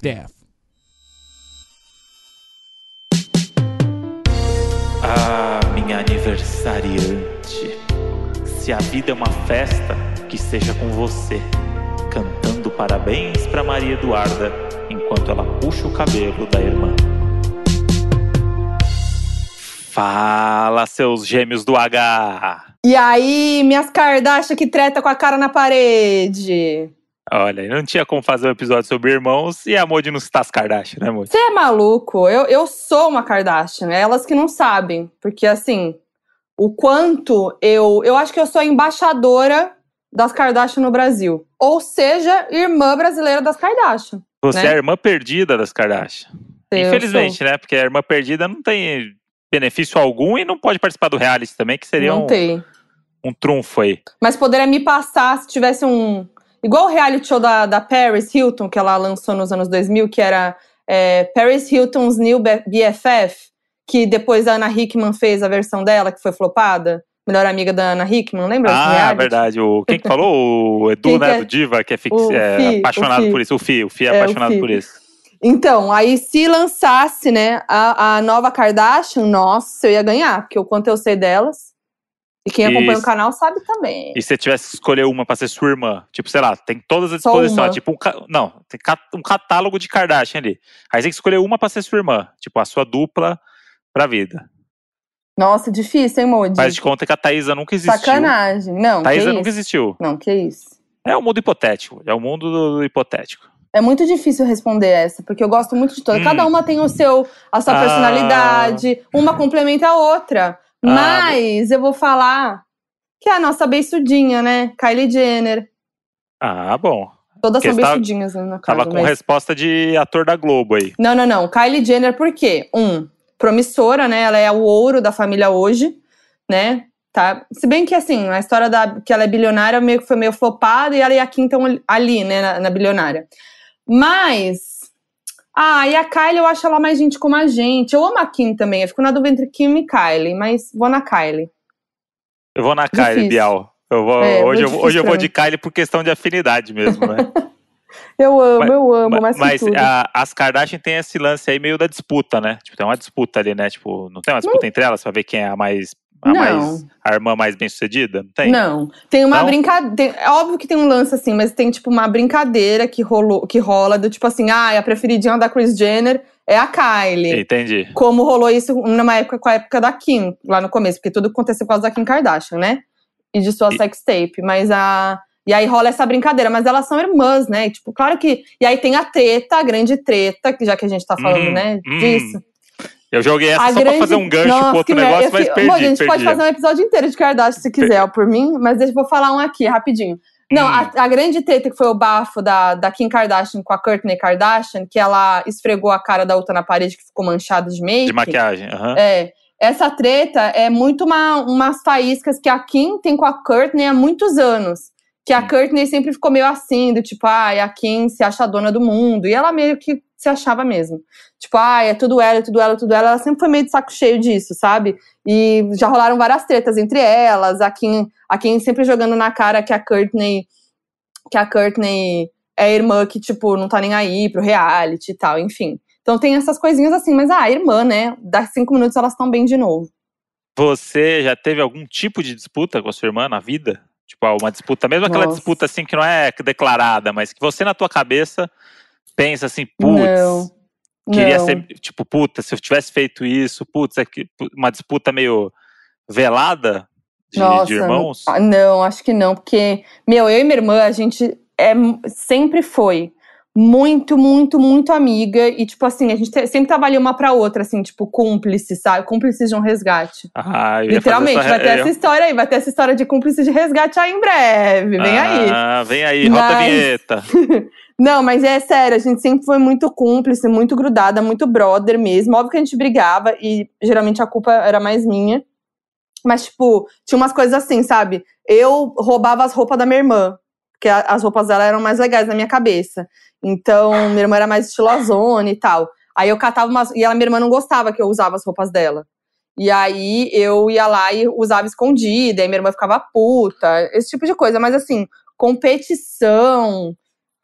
BFF. Ah, minha aniversariante. Se a vida é uma festa, que seja com você, cantando parabéns pra Maria Eduarda enquanto ela puxa o cabelo da irmã. Fala, seus gêmeos do H! E aí, minhas Kardashian que treta com a cara na parede? Olha, não tinha como fazer um episódio sobre irmãos e a Modi não citar as Kardashian, né, Modi? Você é maluco? Eu, eu sou uma Kardashian, é elas que não sabem. Porque, assim, o quanto eu. Eu acho que eu sou a embaixadora das Kardashian no Brasil. Ou seja, irmã brasileira das Kardashian. Você né? é a irmã perdida das Kardashian. Eu Infelizmente, né? Porque a irmã perdida não tem benefício algum e não pode participar do reality também, que seria Não um, tem. um trunfo aí. Mas poderia me passar se tivesse um. Igual o reality show da, da Paris Hilton, que ela lançou nos anos 2000, que era é, Paris Hilton's New BFF, que depois a Ana Hickman fez a versão dela, que foi flopada. Melhor amiga da Ana Hickman, lembra? Ah, verdade. O, quem que falou? O Edu, né? é? Do Diva, que é, fix, é apaixonado por isso. O Fi, o Fi é, É, apaixonado por isso. Então, aí se lançasse, né, a, a nova Kardashian, nossa, eu ia ganhar, porque o quanto eu sei delas. E quem acompanha o canal sabe também. E se você tivesse que escolher uma pra ser sua irmã, tipo, sei lá, tem todas à disposição. é Tipo, um, ca- não, tem um catálogo de Kardashian ali. Aí você tem que escolher uma pra ser sua irmã. Tipo, a sua dupla pra vida. Nossa, difícil, hein, Modi? Faz de conta que a Thaísa nunca existiu. Sacanagem. Não, isso? nunca existiu. Não, que isso. É o mundo hipotético. É o mundo do, do hipotético. É muito difícil responder essa, porque eu gosto muito de todas. Hum. Cada uma tem o seu, a sua Ah. personalidade, uma complementa a outra. Mas eu vou falar que é a nossa beiçudinha, né? Kylie Jenner. Ah, bom. Todas Porque são beiçudinhas né, na casa. Tava com mas- resposta de ator da Globo aí. Não, não, não. Kylie Jenner, por quê? Um, promissora, né? Ela é o ouro da família hoje, né? Tá? Se bem que, assim, a história da que ela é bilionária meio que foi meio flopada e ela e a estão ali, né, na, na bilionária. Mas. Ah, e a Kylie eu acho ela mais gente como a gente. Eu amo a Kim também. Eu fico na dúvida entre Kim e Kylie, mas vou na Kylie. Eu vou na Kylie, Difícil. Bial. Eu vou, É, hoje, eu, hoje eu vou de Kylie por questão de afinidade mesmo, né? Eu amo, Mas- eu amo, Mas tudo. a- as Kardashian tem esse lance aí meio da disputa, né? Tipo, tem uma disputa ali, né? Tipo, não tem uma disputa entre elas pra ver quem é a mais. A, Não. mais, a irmã mais bem sucedida? Não tem? Não, tem uma brincadeira. É óbvio que tem um lance assim, mas tem tipo uma brincadeira que, rolou, que rola do tipo assim, ah, a preferidinha da Kris Jenner é a Kylie. Entendi. Como rolou isso numa época com a época da Kim, lá no começo, porque tudo aconteceu por causa da Kim Kardashian, né? E de sua E- sex tape. Mas a. E aí rola essa brincadeira, mas elas são irmãs, né? Tipo, claro que. E aí tem a treta, a grande treta, que já que a gente tá falando, Hum, né? hum. Disso. Eu joguei essa A só pra grande- fazer um gancho Nossa, pro outro negócio, Eu mas fico- perdi. Bom, a gente perdi. pode fazer um episódio inteiro de Kardashian se quiser, por mim, mas deixa eu vou falar um aqui, rapidinho. Não, Hum. a, a grande treta que foi o bafo da, da Kim Kardashian com a Kourtney Kardashian, que ela esfregou a cara da outra na parede que ficou manchada de make. De maquiagem. aham. É. Essa treta é muito uma, umas faíscas que a Kim tem com a Kourtney há muitos anos. Que a. Kourtney sempre ficou meio assim, do tipo, ai, a Kim se acha dona do mundo. E ela meio que se achava mesmo. Tipo, ai, é tudo ela, é tudo ela, é tudo ela. Ela sempre foi meio de saco cheio disso, sabe? E já rolaram várias tretas entre elas. A Kim, a Kim sempre jogando na cara que a Kourtney, que a Kourtney é irmã que, tipo, não tá nem aí pro reality e tal, enfim. Então tem essas coisinhas assim, mas ah, irmã, né? Dá cinco minutos elas estão bem de novo. Você já teve algum tipo de disputa com a sua irmã na vida? Tipo, uma disputa, mesmo aquela Nossa. disputa assim que não é declarada, mas que você na tua cabeça pensa assim, Não, putz, queria não. ser, tipo, puta, se eu tivesse feito isso, putz, é que- uma disputa meio velada de, Nossa, de irmãos? ah, Não, acho que não, porque, meu, eu e minha irmã, a gente é, sempre foi muito, muito, muito amiga. E, tipo assim, a gente te- sempre tava ali uma pra outra, assim, tipo, cúmplice, sabe? Cúmplices de um resgate. Ah, Literalmente, fazer vai ter eu- essa história aí, vai ter essa história de cúmplice de resgate aí em breve. Vem aí. Ah, vem aí, roda a Mas- vinheta. Não, mas é sério, a gente sempre foi muito cúmplice, muito grudada, muito brother mesmo. Óbvio que a gente brigava e geralmente a culpa era mais minha. Mas, tipo, tinha umas coisas assim, sabe? Eu roubava as roupas da minha irmã, porque a- as roupas dela eram mais legais na minha cabeça. Então, minha irmã era mais estilosona e tal. Aí eu catava umas. E ela, minha irmã não gostava que eu usava as roupas dela. E aí eu ia lá e usava escondida, e minha irmã ficava puta, esse tipo de coisa. Mas assim, competição.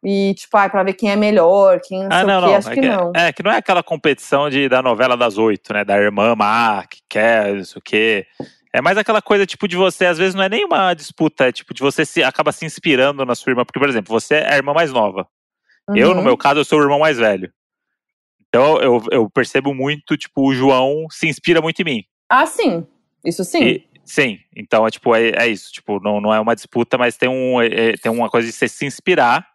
E, tipo, ah, pra ver quem é melhor, quem não Ah, sei não, o quê, não. acho é, que que, não. é que não é aquela competição de, da novela das oito, né? Da irmã má, que quer, sei o quê. É mais aquela coisa, tipo, de você, às vezes não é nem uma disputa, é tipo, de você se acaba se inspirando na sua irmã. Porque, por exemplo, você é a irmã mais nova. Eu, no Uhum. meu caso, eu sou o irmão mais velho. Então eu, eu percebo muito, tipo, o João se inspira muito em mim. Ah, sim. Isso sim. E- sim, então é tipo, é, é isso. Tipo, não, não é uma disputa, mas tem, um, é- é- tem uma coisa de você se inspirar.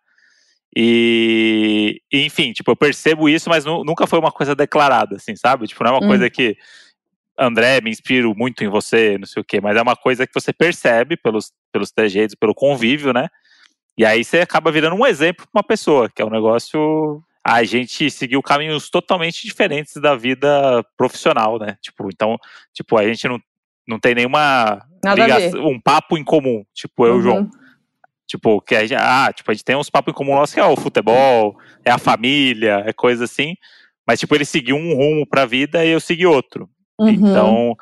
E, e, enfim, tipo, eu percebo isso, mas nu- nunca foi uma coisa declarada, assim, sabe? Tipo, não é uma Hum. coisa que André, me inspiro muito em você, não sei o quê, mas é uma coisa que você percebe pelos, pelos trejeitos, pelo convívio, né? E aí você acaba virando um exemplo pra uma pessoa, que é um negócio. A gente seguiu caminhos totalmente diferentes da vida profissional, né? Tipo, então, tipo, a gente não, não tem nenhuma Nada ligação, um papo em comum, tipo, eu e o João. Uhum. Tipo, que a gente, ah, tipo, a gente tem uns papos em comum nossos que é o futebol, é a família, é coisa assim. Mas, tipo, ele seguiu um rumo pra vida e eu segui outro. Uhum. Então,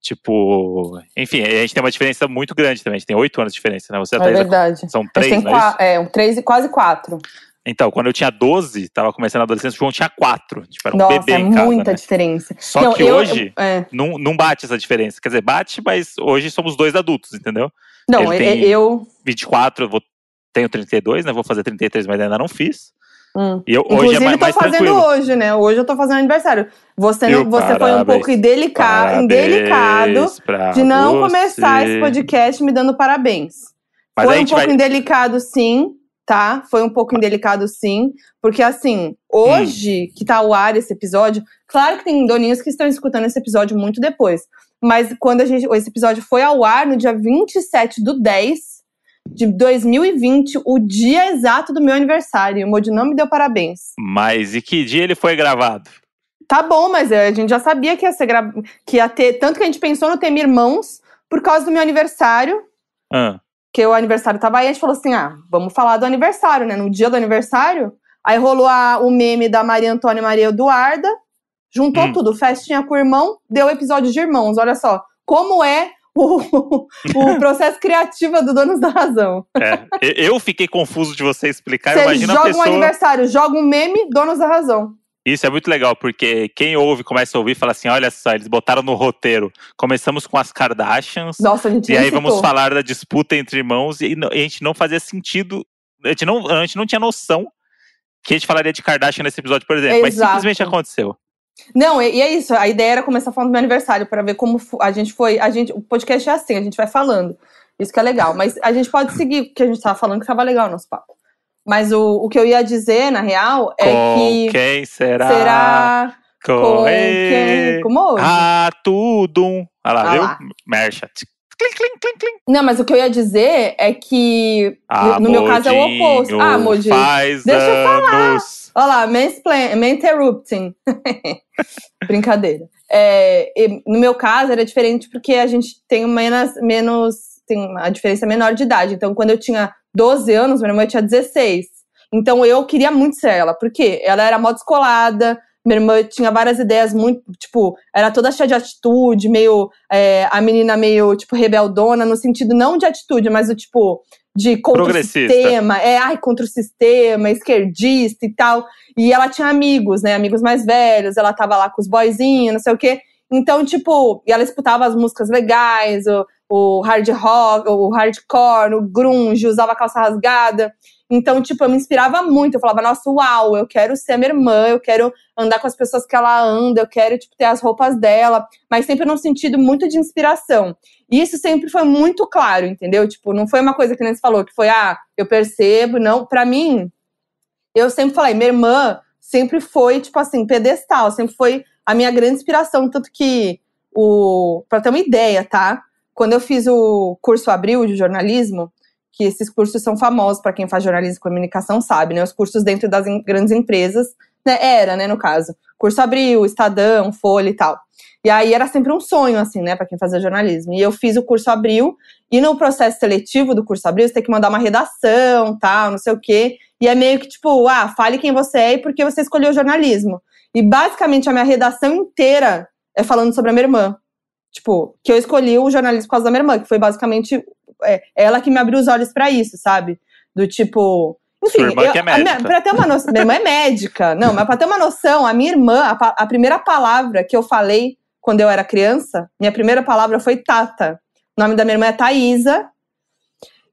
tipo, enfim, a gente tem uma diferença muito grande também. A gente tem oito anos de diferença, né? Você é verdade. são três, não é isso? é, um três e quase quatro. Então, quando eu tinha 12, tava começando a adolescência, o João tinha quatro. Tipo, era um Nossa, bebê é em casa, muita né? diferença. Só Não, que eu- hoje eu- é. não, não bate essa diferença. Quer dizer, bate, mas hoje somos dois adultos, entendeu? Não, Ele eu- tem- eu. 24, eu vou, tenho 32, né? Vou fazer 33, mas ainda não fiz. Hum. E eu, Inclusive, hoje é mais, tô mais fazendo tranquilo. hoje, né? Hoje eu tô fazendo aniversário. Você, Viu? você foi um Parabéns. pouco indelica- Parabéns indelicado de não começar você. esse podcast me dando parabéns. Mas foi um pouco vai- indelicado, sim, tá? Foi um pouco indelicado, sim. Porque, assim, hoje que tá ao ar esse episódio, claro que tem doninhos que estão escutando esse episódio muito depois. Mas quando a gente, esse episódio foi ao ar no dia 27 do 10 de 2020, o dia exato do meu aniversário. E o Modi não me deu parabéns. Mas e que dia ele foi gravado? Tá bom, mas a gente já sabia que ia ser gra... que ia ter. Tanto que a gente pensou no tema irmãos por causa do meu aniversário. Ah, que o aniversário tava aí, a gente falou assim: ah, vamos falar do aniversário, né? No dia do aniversário. Aí rolou a- o meme da Maria Antônia e Maria Eduarda, juntou Hum. tudo, festinha com o irmão, deu episódio de irmãos. Olha só, como é o, o processo criativo do Donos da Razão. é. Eu fiquei confuso de você explicar. Você Imagina a joga um pessoa. aniversário, joga um meme, Donos da Razão. Isso é muito legal, porque quem ouve, começa a ouvir, fala assim: olha só, eles botaram no roteiro. Começamos com as Kardashians. Nossa, a gente E aí vamos falar da disputa entre irmãos e, a gente não fazia sentido. A gente não, a gente não tinha noção que a gente falaria de Kardashian nesse episódio, por exemplo. Mas Exato. simplesmente aconteceu. Não, e, e é isso. A ideia era começar falando do meu aniversário, para ver como a gente foi. A gente, o podcast é assim, a gente vai falando. Isso que é legal. Mas a gente pode seguir que a gente tava falando, que tava legal o nosso papo. Mas o, o que eu ia dizer, na real, é com que. quem será? Será Com, com quem? Como hoje? Ah, tudo. Olha lá, Ah viu? lá. Mercha. Clim, clim, clim, clim. Não, mas o que eu ia dizer é que. Ah, no meu caso é o Modinho, oposto. Ah. Faz Deixa eu anos. Olha lá, mansplain, interrupting. Brincadeira. É, no meu caso era diferente porque a gente tem menos, menos tem uma diferença menor de idade. Então, quando eu tinha 12 anos, minha irmã tinha 16. Então, eu queria muito ser ela, porque ela era mó descolada, minha irmã tinha várias ideias muito, tipo, era toda cheia de atitude, meio, é, a menina meio, tipo, rebeldona, no sentido não de atitude, mas do tipo, de contra o sistema, é, ai, contra o sistema, esquerdista e tal. E ela tinha amigos, né, amigos mais velhos, ela tava lá com os boyzinhos, não sei o quê. Então, tipo, e ela escutava as músicas legais, o, o hard rock, o hardcore, o grunge, usava calça rasgada. Então, tipo, eu me inspirava muito. Eu falava, nossa, uau, eu quero ser a minha irmã, eu quero andar com as pessoas que ela anda, eu quero, tipo, ter as roupas dela. Mas sempre num sentido muito de inspiração. E isso sempre foi muito claro, entendeu? Tipo, não foi uma coisa que nem você falou, que foi, ah, eu percebo, não. Pra mim, eu sempre falei, minha irmã sempre foi, tipo assim, pedestal, sempre foi a minha grande inspiração. Tanto que, o, pra ter uma ideia, tá? Quando eu fiz o curso Abril de jornalismo, que esses cursos são famosos para quem faz jornalismo e comunicação, sabe, né? Os cursos dentro das grandes empresas, né? Era, né, no caso. Curso Abril, Estadão, Folha e tal. E aí era sempre um sonho, assim, né, para quem fazia jornalismo. E eu fiz o curso Abril, e no processo seletivo do curso Abril, você tem que mandar uma redação, tal, não sei o quê. E é meio que tipo, ah, fale quem você é e por que você escolheu jornalismo. E basicamente a minha redação inteira é falando sobre a minha irmã. Tipo, que eu escolhi o jornalismo por causa da minha irmã, que foi basicamente é, ela que me abriu os olhos pra isso, sabe? Do tipo. Enfim, Sua irmã eu- que é minha- médica. pra ter uma noção, minha irmã é médica. Não, mas pra ter uma noção, a minha irmã, a, a primeira palavra que eu falei quando eu era criança, minha primeira palavra foi Tata. O nome da minha irmã é Thaisa.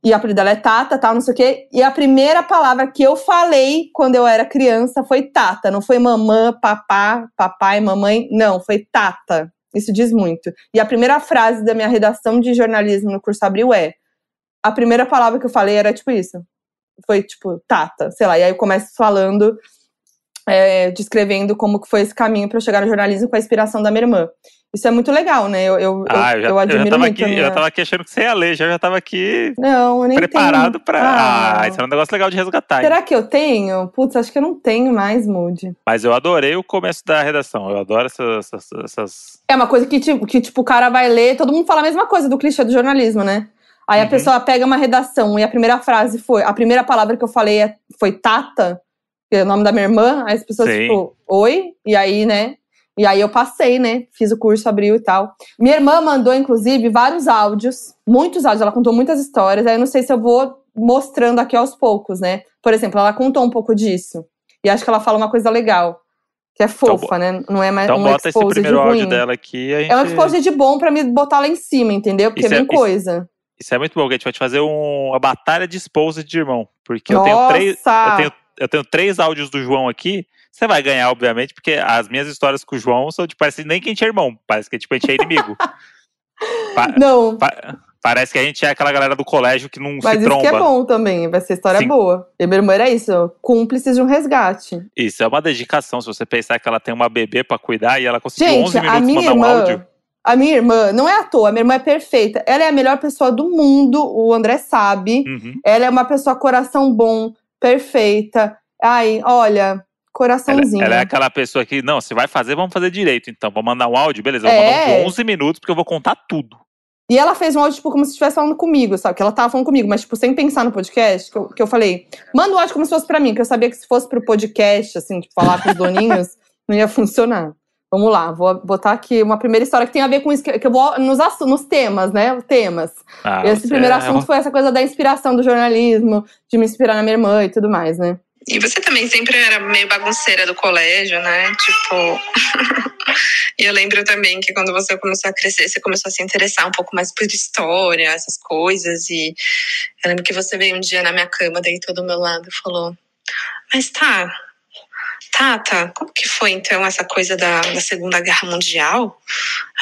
E a apelido dela é Tata, tal, não sei o quê. E a primeira palavra que eu falei quando eu era criança foi Tata. Não foi mamã, papá, papai, mamãe. Não, foi Tata. Isso diz muito. E a primeira frase da minha redação de jornalismo no curso Abril é: a primeira palavra que eu falei era tipo isso. Foi tipo, Tata, sei lá. E aí eu começo falando, é, descrevendo como que foi esse caminho para eu chegar no jornalismo com a inspiração da minha irmã. Isso é muito legal, né? Eu, eu, Ah, eu já, eu, admiro eu já tava muito. aqui, a minha... eu tava aqui achando que você ia ler, já, já tava aqui Não, nem preparado pra. Ah, Ah, isso é um negócio legal de resgatar. hein? Será que eu tenho? Putz, acho que eu não tenho mais, Mood. Mas eu adorei o começo da redação. Eu adoro essas. essas, essas- É uma coisa que, tipo, que, tipo, o cara vai ler, todo mundo fala a mesma coisa do clichê do jornalismo, né? Aí a Uhum. pessoa pega uma redação e a primeira frase foi. A primeira palavra que eu falei é- foi Tata, que é o nome da minha irmã. Aí as pessoas, Sim. tipo, oi? E aí, né? E aí eu passei, né? Fiz o curso, abriu e tal. Minha irmã mandou, inclusive, vários áudios, muitos áudios, ela contou muitas histórias. Aí eu não sei se eu vou mostrando aqui aos poucos, né? Por exemplo, ela contou um pouco disso. E acho que ela fala uma coisa legal. Que é fofa, né? Não é mais Então um bota esse primeiro de áudio ruim. dela aqui. gente... É um expose de bom pra me botar lá em cima, entendeu? Porque Isso é- vem isso- coisa. Isso é muito bom, que a gente vai te fazer um- uma batalha de esposa de irmão. Porque eu tenho, Nossa! três, eu, tenho, eu tenho três áudios do João aqui. Você vai ganhar, obviamente, porque as minhas histórias com o João são de parece nem que a gente é irmão, parece que tipo, a gente é inimigo. Pa- Não, pa- parece que a gente é aquela galera do colégio que não mas se isso tromba. que é bom também. Vai ser história Sim. boa. E minha irmã era isso, cúmplices de um resgate. Isso é uma dedicação. Se você pensar que ela tem uma bebê pra cuidar e ela conseguiu Gente, 11 a minutos minha mandar um irmã. áudio. A minha irmã, não é à toa, a minha irmã é perfeita. Ela é a melhor pessoa do mundo, o André sabe. Uhum. Ela é uma pessoa coração bom, perfeita. Ai, olha, Ela, coraçãozinho. ela é aquela pessoa que, não, se vai fazer, vamos fazer direito. Então, vou mandar um áudio, beleza, vou É. mandar um de 11 minutos, porque eu vou contar tudo. E ela fez um áudio, tipo, como se estivesse falando comigo, sabe? Que ela tava falando comigo, mas, tipo, sem pensar no podcast, que eu, que eu falei, manda o áudio como se fosse pra mim, que eu sabia que se fosse pro podcast, assim, tipo, falar com os doninhos, não ia funcionar. Vamos lá, vou botar aqui uma primeira história que tem a ver com isso, que eu vou nos, nos temas, né? Temas. Ah, Esse primeiro é assunto foi essa coisa da inspiração do jornalismo, de me inspirar na minha irmã e tudo mais, né? E você também sempre era meio bagunceira do colégio, né? Tipo. e eu lembro também que quando você começou a crescer, você começou a se interessar um pouco mais por história, essas coisas. E eu lembro que você veio um dia na minha cama, deitou do meu lado e falou: Mas tá. Tata, como que foi então essa coisa da, da Segunda Guerra Mundial?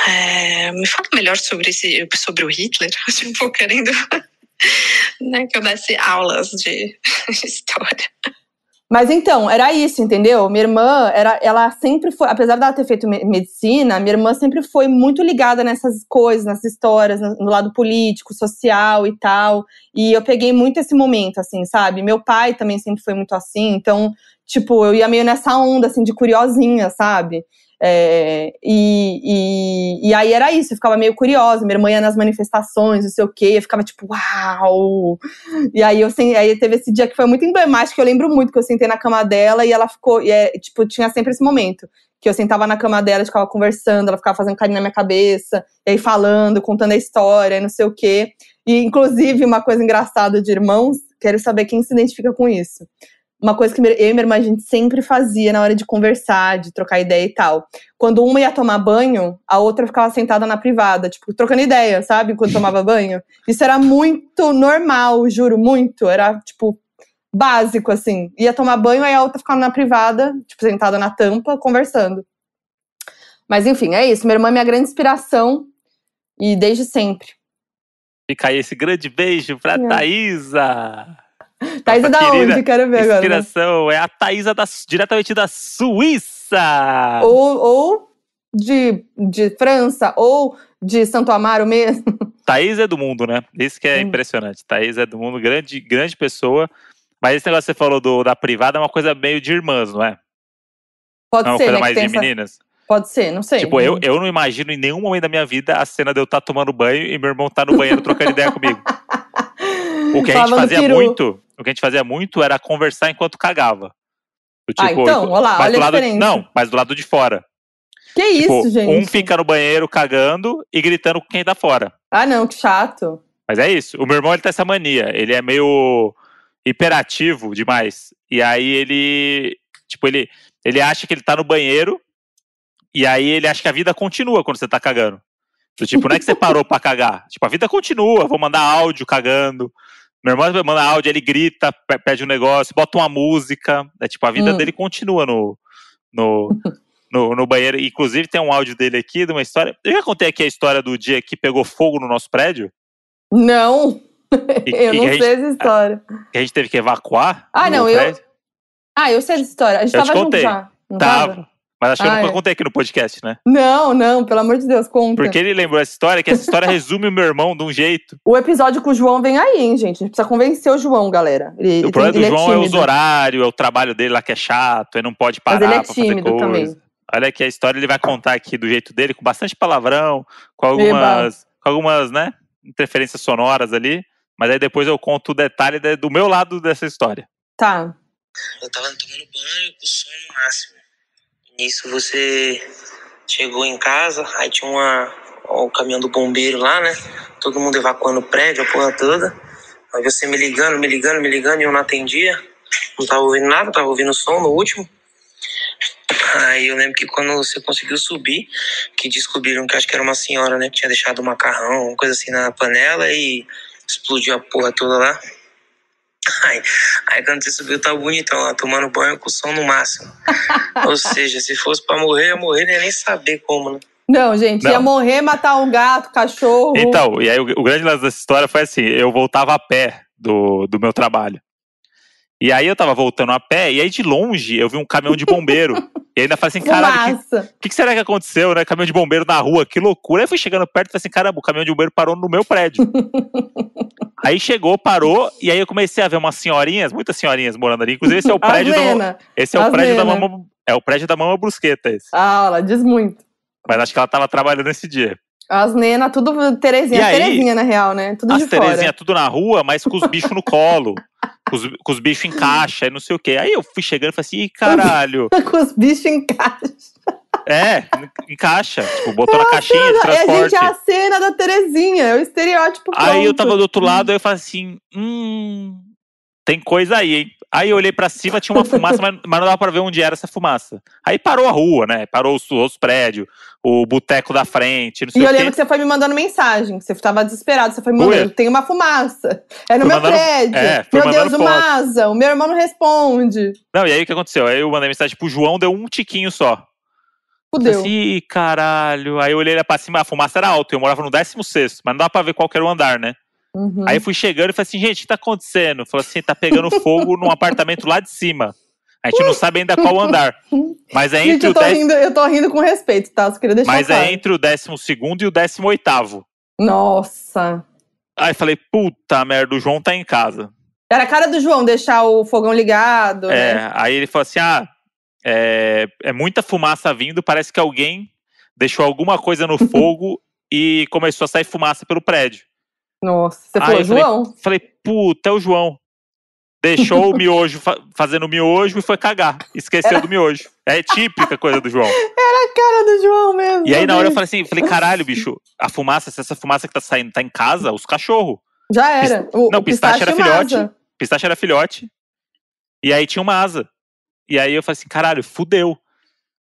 É, me fala melhor sobre, esse, sobre o Hitler. Tipo, querendo né, que eu desse aulas de história. Mas então, era isso, entendeu? Minha irmã, era, ela sempre foi, apesar dela ter feito me- medicina, minha irmã sempre foi muito ligada nessas coisas, nessas histórias, no, no lado político, social e tal. E eu peguei muito esse momento, assim, sabe? Meu pai também sempre foi muito assim, então, tipo, eu ia meio nessa onda, assim, de curiosinha, sabe? É, e, e, e aí era isso, eu ficava meio curiosa. Minha irmã ia nas manifestações, não sei o quê, eu ficava tipo, uau! E aí eu aí teve esse dia que foi muito emblemático, eu lembro muito que eu sentei na cama dela e ela ficou, e é, tipo, tinha sempre esse momento. Que eu sentava na cama dela, ficava conversando, ela ficava fazendo carinho na minha cabeça, e aí falando, contando a história, não sei o quê. E, inclusive, uma coisa engraçada de irmãos, quero saber quem se identifica com isso. Uma coisa que eu e minha irmã a gente sempre fazia na hora de conversar, de trocar ideia e tal. Quando uma ia tomar banho, a outra ficava sentada na privada, tipo, trocando ideia, sabe? Enquanto tomava banho. Isso era muito normal, juro, muito. Era, tipo, básico, assim. Ia tomar banho, aí a outra ficava na privada, tipo, sentada na tampa, conversando. Mas enfim, é isso. Minha irmã é minha grande inspiração. E desde sempre. Fica aí esse grande beijo pra É. Thaísa. Thaís é da onde? Quero ver agora. né? Inspiração é a Thaísa da, diretamente da Suíça. Ou, ou de, de França, ou de Santo Amaro mesmo. Thaís é do mundo, né? Isso que é Hum. impressionante. Thaís é do mundo, grande, grande pessoa. Mas esse negócio que você falou do, da privada é uma coisa meio de irmãs, não é? Pode Não é uma ser, coisa né? mais de essa- meninas? Pode ser, não sei. Tipo, eu, eu não imagino em nenhum momento da minha vida a cena de eu estar tomando banho e meu irmão tá no banheiro trocando ideia comigo. O que a gente fazia peru. muito, o que a gente fazia muito era conversar enquanto cagava. Do Ah, então, olha lá, mas olha do a lado, diferença. Não, mas do lado de fora. Que isso, Tipo, gente? um fica no banheiro cagando e gritando com quem tá fora. Ah, não, que chato. Mas é isso. O meu irmão ele tem essa mania. Ele é meio. hiperativo demais. E aí ele, tipo, ele, ele acha que ele tá no banheiro e aí ele acha que a vida continua quando você tá cagando. Do Tipo, não é que você parou pra cagar. Tipo, a vida continua. Vou mandar áudio cagando. Meu irmão manda áudio, ele grita, pe- pede um negócio, bota uma música. É tipo, a vida Hum. dele continua no, no, no, no banheiro. Inclusive, tem um áudio dele aqui de uma história. Eu já contei aqui a história do dia que pegou fogo no nosso prédio. Não, E, eu e não a gente, sei essa história. que a gente teve que evacuar. Ah, não, eu- prédio. Ah, eu sei dessa história. A gente Eu te tava junto contei. já. Tava. Mas acho que eu Ah, nunca é. contei aqui no podcast, né? Não, não, pelo amor de Deus, conta. Porque ele lembrou essa história, que essa história resume o meu irmão de um jeito. O episódio com o João vem aí, hein, gente? A gente precisa convencer o João, galera. Ele, ele o problema tem- do ele João é, os tímido. horários, é o trabalho dele lá que é chato, ele não pode parar Mas ele é tímido também. Olha aqui a história, ele vai contar aqui do jeito dele, com bastante palavrão, com algumas, com algumas, né, interferências sonoras ali. Mas aí depois eu conto o detalhe de- do meu lado dessa história. Tá. Eu tava tomando banho com o som no máximo. Nisso você chegou em casa, aí tinha uma, o caminhão do bombeiro lá, né? Todo mundo evacuando o prédio, a porra toda. Aí você me ligando, me ligando, me ligando e eu não atendia. Não tava ouvindo nada, tava ouvindo o som no último. Aí eu lembro que quando você conseguiu subir, que descobriram que acho que era uma senhora, né? Que tinha deixado um macarrão, uma coisa assim na panela e explodiu a porra toda lá. Aí, aí quando você subiu, tava bonitão lá, tomando banho com o som no máximo. Ou seja, se fosse pra morrer, ia morrer, não ia nem saber como, né? Não, gente, Não. ia morrer, matar um gato, cachorro. Então, e aí o, o grande lance dessa história foi assim: eu voltava a pé do, do meu trabalho. E aí eu tava voltando a pé, e aí de longe eu vi um caminhão de bombeiro. e ainda falei assim, caralho, o que, que, que será que aconteceu, né? Caminhão de bombeiro na rua, que loucura. Aí eu fui chegando perto e falei assim, caramba, o caminhão de bombeiro parou no meu prédio. aí chegou, parou, e aí eu comecei a ver umas senhorinhas, muitas senhorinhas morando ali. Inclusive, esse é o prédio do, Lena. Esse é o prédio da mama. É o prédio da mama brusqueta, esse. Ah, ela diz muito. Mas acho que ela tava trabalhando nesse dia. As Nena, tudo Terezinha. Aí, Terezinha, na real, né? Tudo As de fora. Terezinha tudo na rua, mas com os bichos no colo. Com os, com os bichos em caixa e não sei o quê. Aí eu fui chegando e falei assim, Ih, caralho. Com os bichos em casa. É, em caixa. Tipo, botou na caixinha de É, gente, transporte. é a cena da Terezinha. É o estereótipo Aí eu pronto. tava do outro lado, aí eu falei assim, hum, tem coisa aí, hein? Aí eu olhei pra cima, tinha uma fumaça, mas, mas não dava pra ver onde era essa fumaça. Aí parou a rua, né? Parou os, os prédios, o boteco da frente, não sei E eu o quê. lembro que você foi me mandando mensagem. Você tava desesperado. Você foi me mandando. Tem uma fumaça. É no Fui meu mandando- prédio. é, meu Deus, foto. asa. O meu irmão não responde. Não, e aí o que aconteceu? Aí eu mandei mensagem pro João, deu um tiquinho só. Fudeu. assim, Ih, caralho. Aí eu olhei lá pra cima, a fumaça era alta, eu morava no 16, mas não dá pra ver qual era o andar, né? Uhum. Aí eu fui chegando e falei assim, gente, o que tá acontecendo? Falei assim, tá pegando fogo num apartamento lá de cima. A gente não sabe ainda qual andar. Mas é Gente, entre eu o tô, 10, rindo, eu tô rindo com respeito, tá? Só queria deixar mas claro. é entre o 12 e o 18. Nossa. Aí eu falei, puta merda, o João tá em casa. Era a cara do João deixar o fogão ligado, né? É, aí ele falou assim: ah, é, é muita fumaça vindo, parece que alguém deixou alguma coisa no fogo e começou a sair fumaça pelo prédio. Nossa, você Aí falou, eu falei, João? Falei, puta, é o João. Deixou o miojo fa- fazendo miojo e foi cagar. Esqueceu do miojo. É típica coisa do João. A cara do João mesmo. E aí, na hora, eu Deus. falei assim: falei, caralho, bicho, a fumaça, se essa fumaça que tá saindo tá em casa, os cachorros. Já era. O, Não, o pistache era e uma filhote. asa. Pistache era filhote. E aí tinha uma asa. E aí eu falei assim, caralho, fudeu.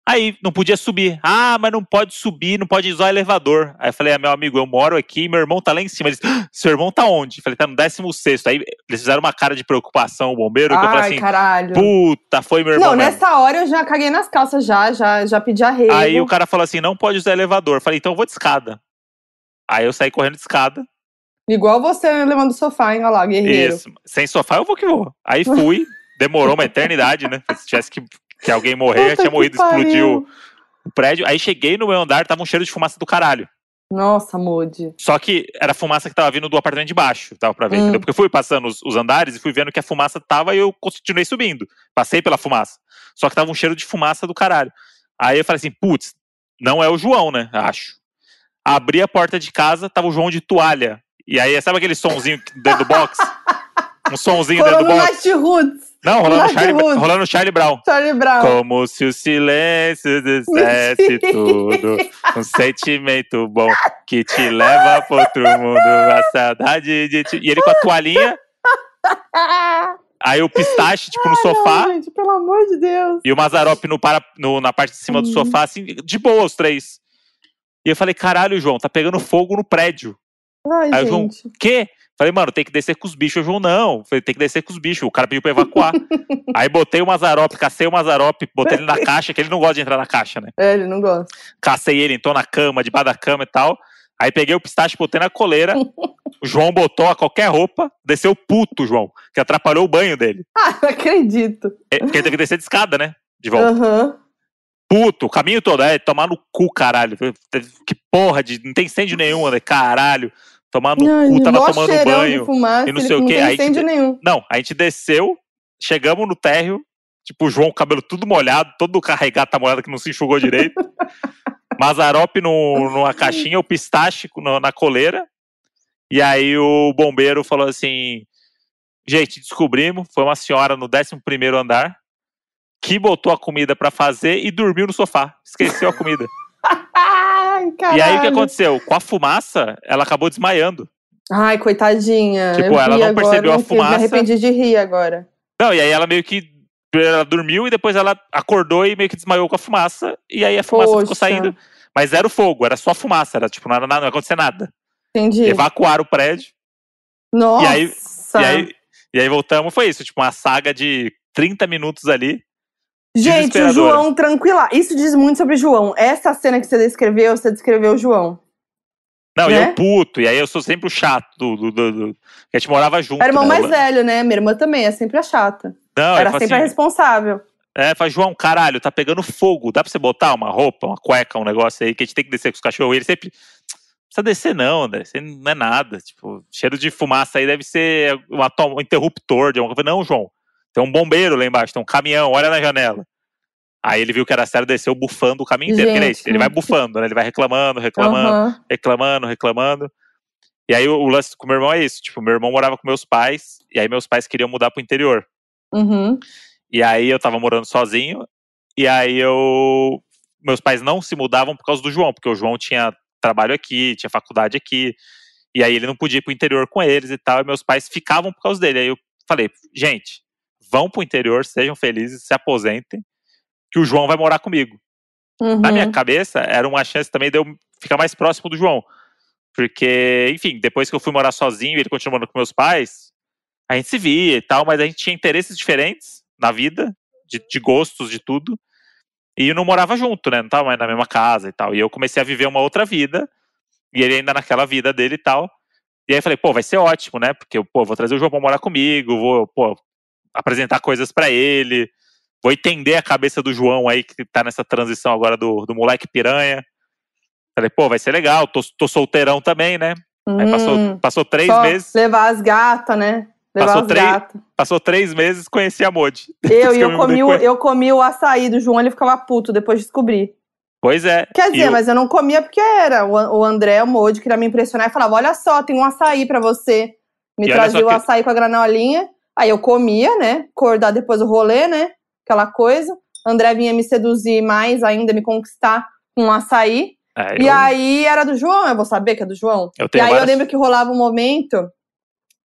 Aí não podia subir. Ah, mas não pode subir, não pode usar o elevador. Aí eu falei, ah, meu amigo, eu moro aqui, meu irmão tá lá em cima. Eles, "Ah, seu irmão tá onde? Eu falei, tá no 16. Aí eles fizeram uma cara de preocupação, o bombeiro, que eu falei Ai, assim, caralho. puta, foi meu irmão. Não, mesmo. nessa hora eu já caguei nas calças já, já, já pedi arrego. Aí o cara falou assim, não pode usar elevador. Eu falei, então eu vou de escada. Aí eu saí correndo de escada. Igual você levando o sofá, hein? Olha lá, guerreiro. Isso. Sem sofá eu vou que vou. Aí fui, demorou uma eternidade, né? Se tivesse que, que alguém morrer, Puta tinha morrido, pariu. explodiu o prédio. Aí cheguei no meu andar, tava um cheiro de fumaça do caralho. Nossa, Moody. Só que era fumaça que tava vindo do apartamento de baixo, tava pra ver, Hum. entendeu? Porque eu fui passando os, os andares e fui vendo que a fumaça tava e eu continuei subindo. Passei pela fumaça. Só que tava um cheiro de fumaça do caralho. Aí eu falei assim, putz, não é o João, né? Acho. Abri a porta de casa, tava o João de toalha. E aí, sabe aquele sonzinho dentro do box? Um sonzinho dentro do box? Night Roots, Não, rolando Charlie, rolando Charlie Brown. Charlie Brown. Como se o silêncio dissesse tudo. Um sentimento bom que te leva pra outro mundo. A saudade de ti. E ele com a toalhinha. Aí o pistache, tipo, no Ah, sofá. Não, gente, pelo amor de Deus. E o Mazarop no para, no- na parte de cima do sofá, assim, de boa, os três. E eu falei, caralho, João, tá pegando fogo no prédio. Ai, Aí o João- gente. Quê? Falei, mano, tem que descer com os bichos. O João, não. Falei, tem que descer com os bichos. O cara pediu pra evacuar. Aí botei o Mazarop, cacei o Mazarop, botei ele na caixa, que ele não gosta de entrar na caixa, né? É, ele não gosta. Cacei ele, entrou na cama, debaixo da cama e tal. Aí peguei o pistache, botei na coleira. O João botou a qualquer roupa, desceu puto, João, que atrapalhou o banho dele. Ah, não acredito. É, Porque ele teve que descer de escada, né? De volta. Aham. puto, o caminho todo, é, tomar no cu, caralho. Que porra de. Não tem incêndio nenhum, né? Caralho. Tomar no Ai, cu, tava tomando banho. Fumaça, e não sei o não quê. tem Aí incêndio te- nenhum. Não, a gente desceu, chegamos no térreo, tipo, o João, cabelo tudo molhado, todo carregado, tá molhado que não se enxugou direito. Mazarop no, numa caixinha, o pistache no- na coleira. E aí o bombeiro falou assim: gente, descobrimos, foi uma senhora no 11 andar que botou a comida pra fazer e dormiu no sofá. Esqueceu a comida. Ai, caralho. E aí o que aconteceu? Com a fumaça, ela acabou desmaiando. Ai, coitadinha. Tipo, eu ela não agora, percebeu a não fumaça. Me arrependi de rir agora. Não, e aí ela meio que ela dormiu e depois ela acordou e meio que desmaiou com a fumaça. E aí a fumaça ficou Poxa. saindo. Mas era o fogo, era só fumaça, era tipo, não, era nada, não ia acontecer nada. Entendi. Evacuaram o prédio. Nossa. E aí- E aí, e aí voltamos, foi isso, tipo, uma saga de 30 minutos ali. Gente, o. João tranquila. Isso diz muito sobre o João. Essa cena que você descreveu, você descreveu o João. Não, e Né? eu puto, e aí eu sou sempre o chato do. do, do- do- que a gente morava junto. Era o irmão né? mais velho, né? Minha irmã também, é sempre a chata. Não, Era sempre a assim, responsável. É, fala, João, caralho, tá pegando fogo. Dá pra você botar uma roupa, uma cueca, um negócio aí, que a gente tem que descer com os cachorros. E ele sempre. Não precisa descer, não, André. Isso não é nada. Tipo, cheiro de fumaça aí deve ser uma tom- um interruptor de alguma coisa. Não, João. Tem um bombeiro lá embaixo, tem um caminhão, olha na janela. Aí ele viu que era sério, desceu bufando o caminho inteiro. ele, é Gente, isso, ele vai bufando, né? Ele vai reclamando, reclamando, reclamando, reclamando. E aí o, o lance com o meu irmão é isso. Tipo, meu irmão morava com meus pais, e aí meus pais queriam mudar pro interior. Uhum. E aí eu tava morando sozinho. E aí eu. Meus pais não se mudavam por causa do João, porque o João tinha trabalho aqui, tinha faculdade aqui. E aí ele não podia ir pro interior com eles e tal. E meus pais ficavam por causa dele. Aí eu falei, gente, vão pro interior, sejam felizes, se aposentem, que o João vai morar comigo. Uhum. Na minha cabeça, era uma chance também de eu ficar mais próximo do João. Porque, enfim, depois que eu fui morar sozinho e ele continuou morando com meus pais, a gente se via e tal, mas a gente tinha interesses diferentes na vida, de, de gostos, de tudo. E não morava junto, né? Não tava mais na mesma casa e tal. E eu comecei a viver uma outra vida, e ele ainda naquela vida dele e tal. E aí eu falei, pô, vai ser ótimo, né? Porque, pô, vou trazer o João pra morar comigo, vou, pô, apresentar coisas pra ele, vou entender a cabeça do João aí, que tá nessa transição agora do, do moleque piranha. Falei, pô, vai ser legal, tô, tô solteirão também, né? Aí passou, Hum. passou três meses, Levar as gatas, né? Levar Passou as três- gatas. passou três meses, conheci a Modi. Eu, e eu, me comi o, eu comi o açaí do João, ele ficava puto depois de descobrir. Pois é. Quer dizer, o- mas eu não comia porque era. O, André, o Modi, queria me impressionar e falava: Olha só, tem um açaí pra você. Me E trazia o que- açaí com a granolinha. Aí eu comia, né? Acordar depois do rolê, né? Aquela coisa. André vinha me seduzir mais ainda, me conquistar com um açaí. é, E eu- aí era do João, eu vou saber que é do João. eu E tenho aí eu várias- lembro que rolava um momento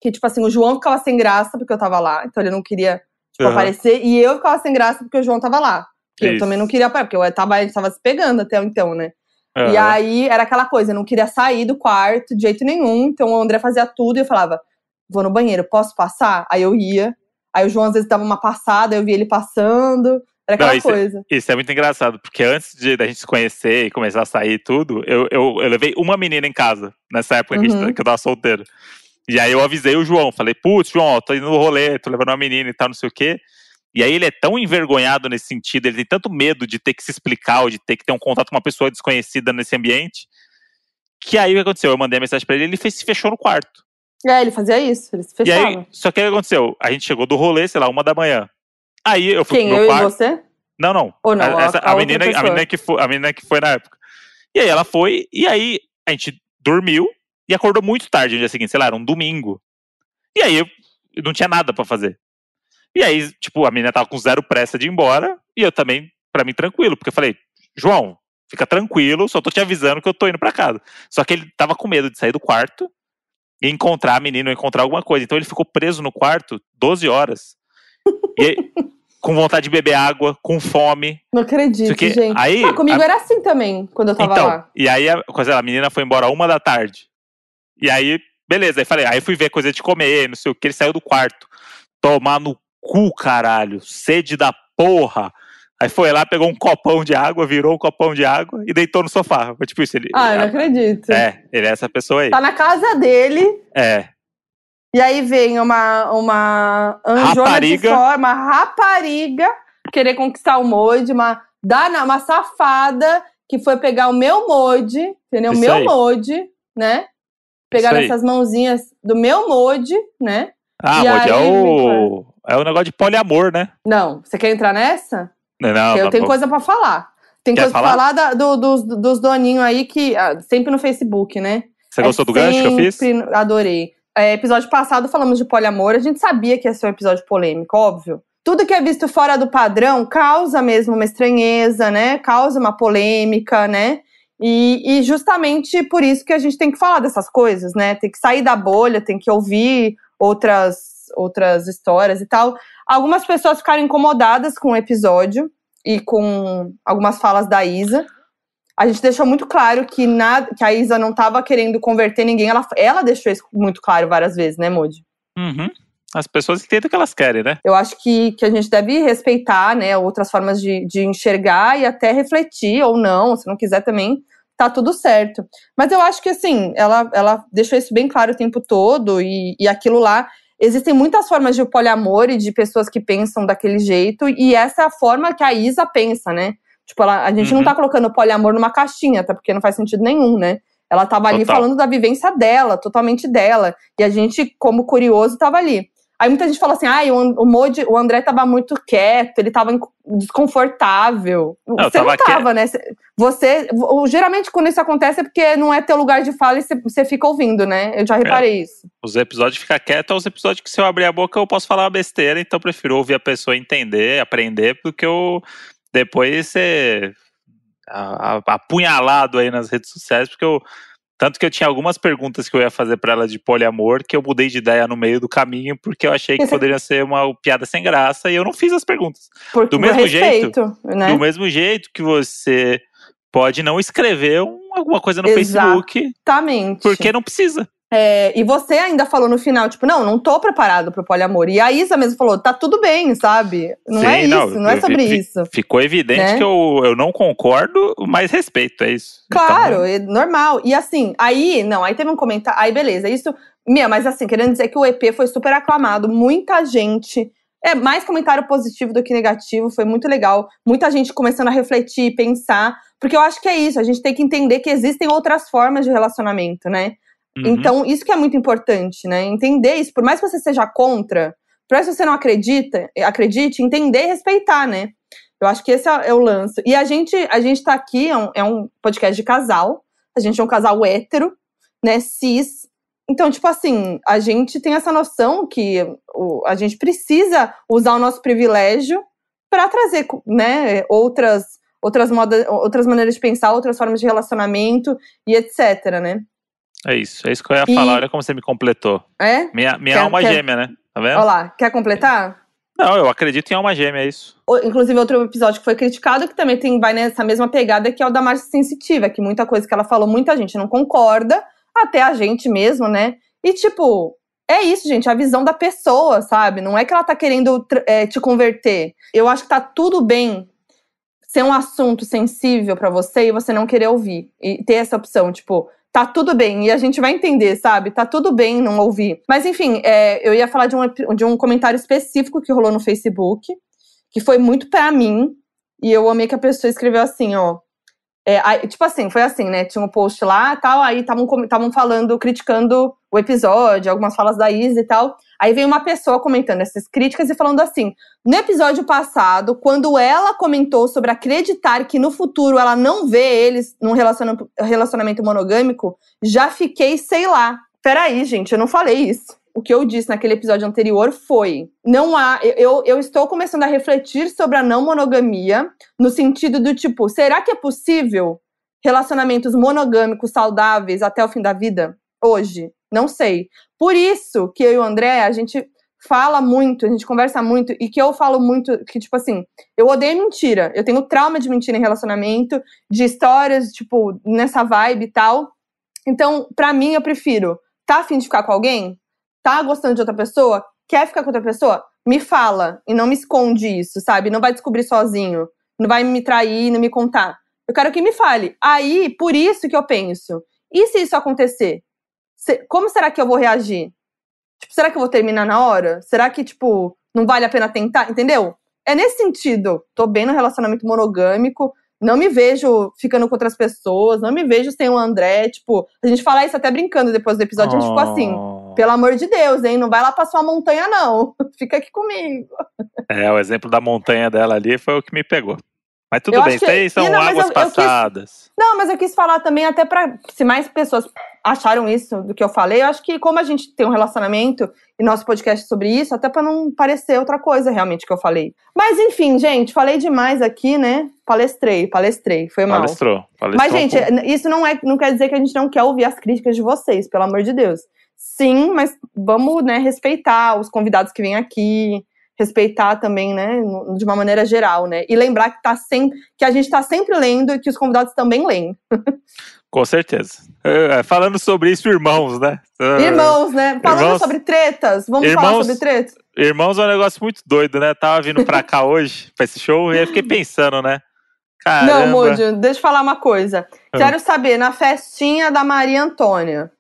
que, tipo assim, o João ficava sem graça porque eu tava lá. Então ele não queria, tipo, Aham. aparecer. E eu ficava sem graça porque o João tava lá. Eu também não queria, porque eu tava, a gente tava se pegando até então, né? E Aham. aí era aquela coisa, eu não queria sair do quarto de jeito nenhum. Então o André fazia tudo e eu falava: vou no banheiro, posso passar? Aí eu ia. Aí o João às vezes dava uma passada, eu via ele passando. Era aquela Não, isso é- coisa. Isso é muito engraçado, porque antes de da gente se conhecer e começar a sair e tudo, eu, eu, eu levei uma menina em casa, nessa época que, a gente- Uhum. que eu tava solteiro. E aí eu avisei o João, falei, putz, João, ó, tô indo no rolê, tô levando uma menina e tal, não sei o quê. E aí ele é tão envergonhado nesse sentido, ele tem tanto medo de ter que se explicar ou de ter que ter um contato com uma pessoa desconhecida nesse ambiente, que aí o que aconteceu? Eu mandei a mensagem pra ele, ele fez, se fechou no quarto. É, ele fazia isso, ele se fechava. aí, só que o que aconteceu? A gente chegou do rolê, sei lá, uma da manhã. Aí eu fui Quem? pro meu Eu quarto. e você? Não, não. Ou não, A- a- essa- a a, outra menina, a, menina que foi, a menina que foi na época. E aí ela foi, e aí a gente dormiu e acordou muito tarde no dia seguinte, sei lá, era um domingo. E aí eu, não tinha nada pra fazer. E aí, tipo, a menina tava com zero pressa de ir embora, e eu também, pra mim, tranquilo, porque eu falei, João, fica tranquilo, só tô te avisando que eu tô indo pra casa. Só que ele tava com medo de sair do quarto encontrar a menina encontrar alguma coisa. Então ele ficou preso no quarto 12 horas. E, com vontade de beber água, com fome. Não acredito, aqui- gente. aí- ah, comigo a- era assim também, quando eu tava então, lá. e aí a, coisa, a menina foi embora uma da tarde. E aí, beleza, aí falei, aí fui ver coisa de comer, não sei o que, ele saiu do quarto. Tomar no cu, caralho. Sede da porra. Aí foi lá, pegou um copão de água, virou um copão de água e deitou no sofá. Foi tipo isso. Ele, Ah, eu não acredito. é, ele é essa pessoa aí. Tá na casa dele, É. e aí vem uma, uma anjona Rapariga. de forma, uma rapariga, querer conquistar o Modi, uma, dana, uma safada que foi pegar o meu Modi, entendeu? O meu aí. Né? Pegar nessas mãozinhas do meu Modi, né? Ah, E Modi, é o. É o negócio de poliamor, né? Não, você quer entrar nessa? Não, não, eu tá tenho coisa pra falar. Tem Quer coisa pra falar? falar da- do- dos, dos doninhos aí que. ah, sempre no Facebook, né? Você gostou É do gancho que eu fiz? sempre- Adorei. É, episódio passado falamos de poliamor. A gente sabia que ia ser um episódio polêmico, óbvio. Tudo que é visto fora do padrão causa mesmo uma estranheza, né? Causa uma polêmica, né? E, e justamente por isso que a gente tem que falar dessas coisas, né? Tem que sair da bolha, tem que ouvir outras, outras histórias e tal. Algumas pessoas ficaram incomodadas com o episódio e com algumas falas da Isa. A gente deixou muito claro que, nada, que a Isa não estava querendo converter ninguém. Ela, ela deixou isso muito claro várias vezes, né, Moody? Uhum. As pessoas entendem o que elas querem, né? Eu acho que, que a gente deve respeitar, né, outras formas de, de enxergar e até refletir ou não, se não quiser também, tá tudo certo. Mas eu acho que, assim, ela, ela deixou isso bem claro o tempo todo e, e aquilo lá. Existem muitas formas de poliamor e de pessoas que pensam daquele jeito, e essa é a forma que a Isa pensa, né? Tipo, ela- a gente não Uhum. tá colocando poliamor numa caixinha, até porque não faz sentido nenhum, né? Ela tava ali Total. falando da vivência dela, totalmente dela. E a gente, como curioso, tava ali. Aí muita gente fala assim: ah, o, Modi, o André tava muito quieto, ele tava desconfortável. Não, você não tava tava, né? Cê- Você. Geralmente, quando isso acontece, é porque não é teu lugar de fala e você- fica ouvindo, né? Eu já reparei isso. Os episódios de ficar quieto é os episódios que se eu abrir a boca eu posso falar uma besteira, então eu prefiro ouvir a pessoa entender, aprender, porque eu depois ser apunhalado aí nas redes sociais, porque eu tanto que eu tinha algumas perguntas que eu ia fazer pra ela de poliamor, que eu mudei de ideia no meio do caminho, porque eu achei que poderia ser uma piada sem graça e eu não fiz as perguntas. Do mesmo respeito, né? Do mesmo jeito que você pode não escrever um- alguma coisa no Facebook, Exatamente. porque não precisa. É, e você ainda falou no final, tipo, não, não tô preparado pro poliamor. E a Isa mesmo falou, tá tudo bem, sabe? Não Sim, é isso, não, não, é sobre isso. Ficou evidente Né? que eu, eu não concordo, mas respeito, é isso. Claro, Então, é normal. E assim, aí, não, aí teve um comentário. Aí, beleza, isso. Minha, mas assim, querendo dizer que o EP foi super aclamado, muita gente. É mais comentário positivo do que negativo, foi muito legal. Muita gente começando a refletir, pensar. Porque eu acho que é isso, a gente tem que entender que existem outras formas de relacionamento, né? Uhum. Então, isso que é muito importante, né? Entender isso, por mais que você seja contra, por mais que você não acredita, acredite, entender e respeitar, né? Eu acho que esse é, é o lance. E a gente, a gente tá aqui, é um, é um podcast de casal, a gente é um casal hétero, né, cis. Então, tipo assim, a gente tem essa noção que a gente precisa usar o nosso privilégio para trazer, né, outras, outras, modas, outras maneiras de pensar, outras formas de relacionamento e etc, né? É isso, é isso que eu ia E- falar. Olha como você me completou. É? Minha, minha Quer- alma quer- gêmea, né? Tá vendo? Olha lá, quer completar? Não, eu acredito em alma gêmea, é isso. Inclusive, outro episódio que foi criticado, que também tem, vai nessa mesma pegada, que é o da Márcia Sensitiva, que muita coisa que ela falou, muita gente não concorda, até a gente mesmo, né? E, tipo, é isso, gente, a visão da pessoa, sabe? Não é que ela tá querendo é, te converter. Eu acho que tá tudo bem ser um assunto sensível pra você e você não querer ouvir. E ter essa opção, tipo, tá tudo bem. E a gente vai entender, sabe? Tá tudo bem não ouvir. Mas, enfim, é, eu ia falar de um, de um comentário específico que rolou no Facebook, que foi muito pra mim. E eu amei que a pessoa escreveu assim, ó. É, aí, tipo assim, foi assim, né? Tinha um post lá tal, aí estavam falando, criticando o episódio, algumas falas da Isa e tal. Aí veio uma pessoa comentando essas críticas e falando assim: no episódio passado, quando ela comentou sobre acreditar que no futuro ela não vê eles num relaciona- relacionamento monogâmico, já fiquei, sei lá. Peraí, gente, eu não falei isso. O que eu disse naquele episódio anterior foi: não há. Eu, eu estou começando a refletir sobre a não monogamia, no sentido do tipo, será que é possível relacionamentos monogâmicos saudáveis até o fim da vida? Hoje? Não sei. Por isso que eu e o André, a gente fala muito, a gente conversa muito, e que eu falo muito, que, tipo assim, eu odeio mentira. Eu tenho trauma de mentira em relacionamento, de histórias, tipo, nessa vibe e tal. Então, pra mim, eu prefiro, tá afim de ficar com alguém? Tá gostando de outra pessoa? Quer ficar com outra pessoa? Me fala e não me esconde isso, sabe? Não vai descobrir sozinho. Não vai me trair, não me contar. Eu quero que me fale. Aí, por isso que eu penso. E se isso acontecer? Como será que eu vou reagir? Tipo, será que eu vou terminar na hora? Será que, tipo, não vale a pena tentar? Entendeu? É nesse sentido. Tô bem no relacionamento monogâmico. Não me vejo ficando com outras pessoas. Não me vejo sem o André. Tipo, a gente fala isso até brincando depois do episódio. A gente ficou assim. Oh. Pelo amor de Deus, hein? Não vai lá pra sua montanha, não. Fica aqui comigo. É, o exemplo da montanha dela ali foi o que me pegou. Mas tudo Eu bem, que- são não, águas eu- eu quis- passadas. Não, mas eu quis falar também até pra. Se mais pessoas acharam isso do que eu falei, eu acho que como a gente tem um relacionamento e nosso podcast é sobre isso, até pra não parecer outra coisa realmente que eu falei. Mas enfim, gente, falei demais aqui, né? Palestrei, palestrei, foi mal. Palestrou. palestrou Mas, gente, isso não, é, não quer dizer que a gente não quer ouvir as críticas de vocês, pelo amor de Deus. Sim, mas vamos, né, respeitar os convidados que vêm aqui, respeitar também, né, de uma maneira geral, né? E lembrar que, tá sempre, que a gente tá sempre lendo e que os convidados também leem. Com certeza. É, falando sobre isso, irmãos, né? É, Irmãos, né? Falando irmãos- sobre tretas, vamos falar irmãos- sobre tretas? Irmãos é um negócio muito doido, né? Tava vindo pra cá hoje, pra esse show, e aí fiquei pensando, né? Caramba. Não, Moody, deixa eu falar uma coisa. Ah. Quero saber, na festinha da Maria Antônia,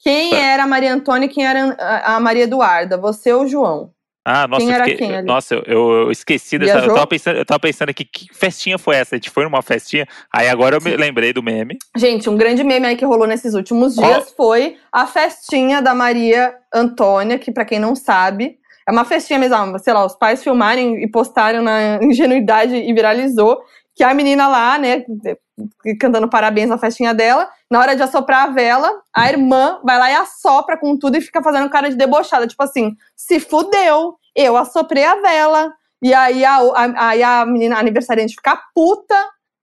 quem Tá. era a Maria Antônia e quem era a a Maria Eduarda? Você ou o João? Ah, nossa, Quem eu era fiquei- quem ali? nossa, eu, eu- eu esqueci dessa. Eu tava, pensando, eu tava pensando aqui, que festinha foi essa? A gente foi numa festinha. Aí agora eu me lembrei do meme. Gente, um grande meme aí que rolou nesses últimos dias foi a festinha da Maria Antônia, que pra quem não sabe, é uma festinha mesmo, ah, sei lá, os pais filmarem e postaram na ingenuidade e viralizou, que a menina lá, né, cantando parabéns na festinha dela, na hora de assoprar a vela, a irmã vai lá e assopra com tudo e fica fazendo cara de debochada, tipo assim, se fudeu, eu assoprei a vela. E aí a, a, aí a menina a aniversariante fica puta,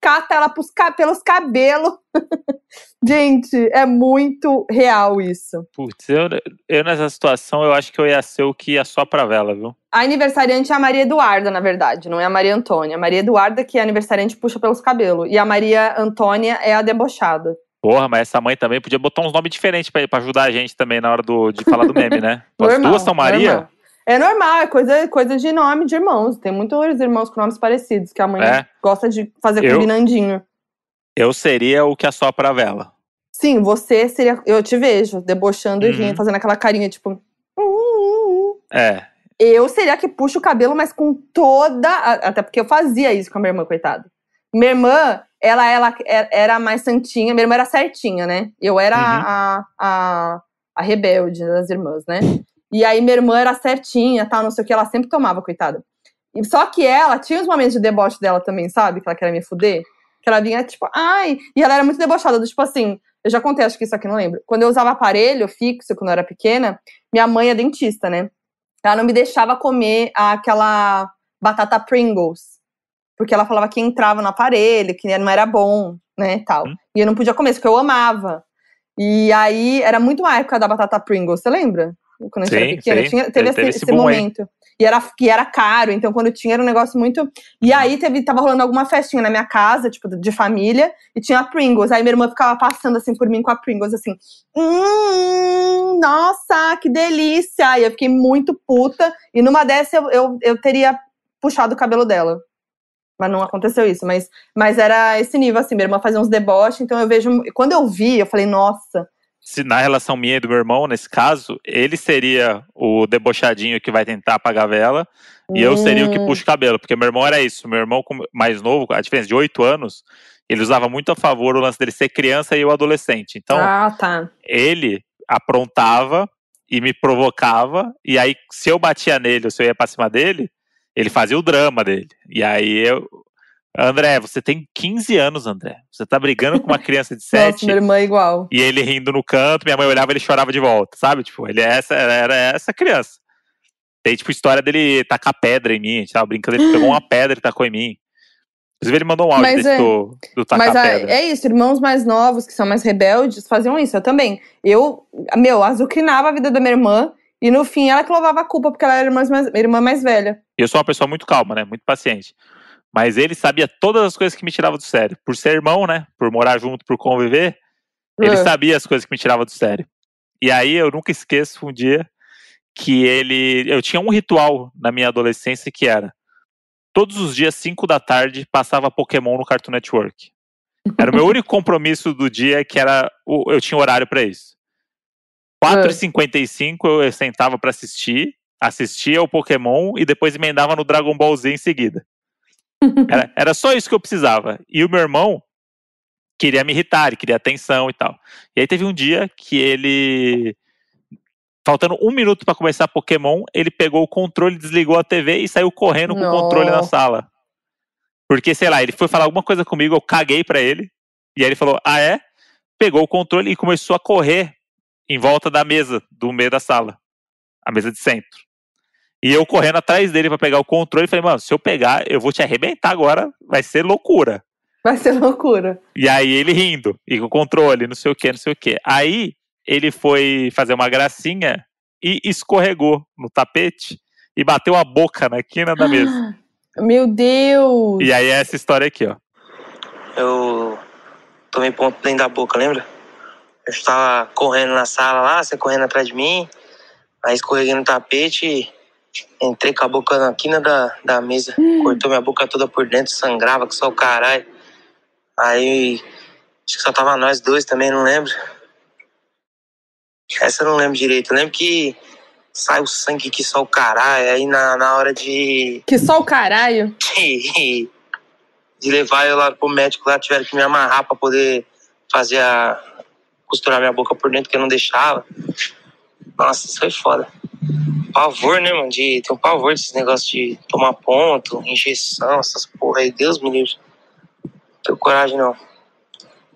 cata ela pros pelos cabelos. Gente, é muito real isso. Putz, eu, eu nessa situação, eu acho que eu ia ser o que ia só pra vela, viu? A aniversariante é a Maria Eduarda, na verdade, não é a Maria Antônia. A Maria Eduarda, que é a aniversariante, puxa pelos cabelos. E a Maria Antônia é a debochada. Porra, mas essa mãe também podia botar uns nomes diferentes pra, pra ajudar a gente também na hora do, de falar do meme, né? As duas são Maria? normal. É normal, é coisa, coisa de nome de irmãos. Tem muitos irmãos com nomes parecidos, que a mãe É. gosta de fazer Eu- combinandinho. Eu seria o que assopra a vela. Sim, você seria. Eu te vejo debochando e Uhum. rindo, fazendo aquela carinha, tipo. "Uh, uh, uh". É. Eu seria a que puxa o cabelo, mas com toda. Até porque eu fazia isso com a minha irmã, coitada. Minha irmã, ela, ela é- era mais santinha, minha irmã era certinha, né? Eu era Uhum. a, a, a rebelde das irmãs, né? E aí minha irmã era certinha, tal, não sei o que, ela sempre tomava, coitada. E, só que ela tinha os momentos de deboche dela também, sabe? Que ela queria me fuder. Que ela vinha, tipo, ai. E ela era muito debochada, do tipo assim. Eu já contei, acho que isso aqui não lembro. Quando eu usava aparelho fixo, quando eu era pequena, minha mãe é dentista, né? Ela não me deixava comer aquela batata Pringles. Porque ela falava que entrava no aparelho, que não era bom, né, tal. Hum. E eu não podia comer, isso que eu amava. E aí, era muito a época da batata Pringles, você lembra? Quando a gente Sim, era pequena, tinha, teve, Teve esse, esse aí. momento. E era, que era caro, então quando tinha era um negócio muito. E aí teve, tava rolando alguma festinha na minha casa, tipo, de família, e tinha Pringles. Aí minha irmã ficava passando assim por mim com a Pringles, assim. Hum, nossa, que delícia! E eu fiquei muito puta. E numa dessa eu, eu, eu teria puxado o cabelo dela. Mas não aconteceu isso. Mas, mas era esse nível, assim. Minha irmã fazia uns deboches, então eu vejo. Quando eu vi, eu falei, nossa. Se na relação minha e do meu irmão, nesse caso, ele seria o debochadinho que vai tentar apagar a vela. E eu seria o que hum, puxa o cabelo, porque meu irmão era isso. Meu irmão mais novo, a diferença de 8 anos, ele usava muito a favor o lance dele ser criança e eu adolescente. Então, Ah, tá. ele aprontava e me provocava, e aí, se eu batia nele ou se eu ia pra cima dele, ele fazia o drama dele. E aí eu. André, você tem 15 anos, André. Você tá brigando com uma criança de Nossa, 7 minha irmã é igual. e ele rindo no canto, minha mãe olhava e ele chorava de volta, sabe? Tipo, ele é essa, era essa criança. Tem, tipo, história dele tacar pedra em mim, a gente tava brincando, ele pegou uma pedra e tacou em mim. Inclusive, ele mandou um áudio Mas é- do, do tacar Mas a- pedra. é isso, irmãos mais novos, que são mais rebeldes, faziam isso. Eu também. Eu, meu, azucrinava a vida da minha irmã E no fim, ela que levava a culpa, porque ela era irmã mais, irmã mais velha. Eu sou uma pessoa muito calma, né? Muito paciente. Mas ele sabia todas as coisas que me tiravam do sério. Por ser irmão, né? Por morar junto, por conviver, ele É. sabia as coisas que me tiravam do sério. E aí eu nunca esqueço um dia que ele. Eu tinha um ritual na minha adolescência que era. Todos os dias, 5 da tarde, passava Pokémon no Cartoon Network. Era o meu único compromisso do dia que era. Eu tinha horário pra isso. 4h55 eu, eu sentava pra assistir, assistia o Pokémon e depois emendava no Dragon Ball Z em seguida. Era, era só isso que eu precisava. E o meu irmão queria me irritar, ele queria atenção e tal. E aí teve um dia que ele. Faltando um minuto pra começar Pokémon, ele pegou o controle, desligou a TV e saiu correndo com o controle na sala. Porque, sei lá, ele foi falar alguma coisa comigo, eu caguei pra ele. E aí ele falou: Ah, é? Pegou o controle e começou a correr em volta da mesa, do meio da sala. A mesa de centro. E eu correndo atrás dele pra pegar o controle, falei, mano, se eu pegar, eu vou te arrebentar agora, vai ser loucura. Vai ser loucura. E aí ele rindo, e com o controle, não sei o que, não sei o que. Aí ele foi fazer uma gracinha e escorregou no tapete e bateu a boca na quina da mesa. Meu Deus! E aí é essa história aqui, ó. Eu tomei ponto dentro da boca, lembra? Eu estava correndo na sala lá, você correndo atrás de mim, aí escorreguei no tapete, entrei com a boca na quina da, da mesa, cortou minha boca toda por dentro, sangrava que só o caralho. Aí, acho que só tava nós dois também, não lembro. Essa eu não lembro direito. Eu lembro que sai o sangue que só o caralho, aí na, na hora de Que só o caralho. de, de levar eu lá pro médico lá, tiveram que me amarrar pra poder fazer a. costurar minha boca por dentro, que eu não deixava. Nossa, isso foi foda. Pavor, né, mano? De, tem um pavor desses negócios de tomar ponto, injeção, essas porra aí. Deus me livre. Não tenho coragem, não.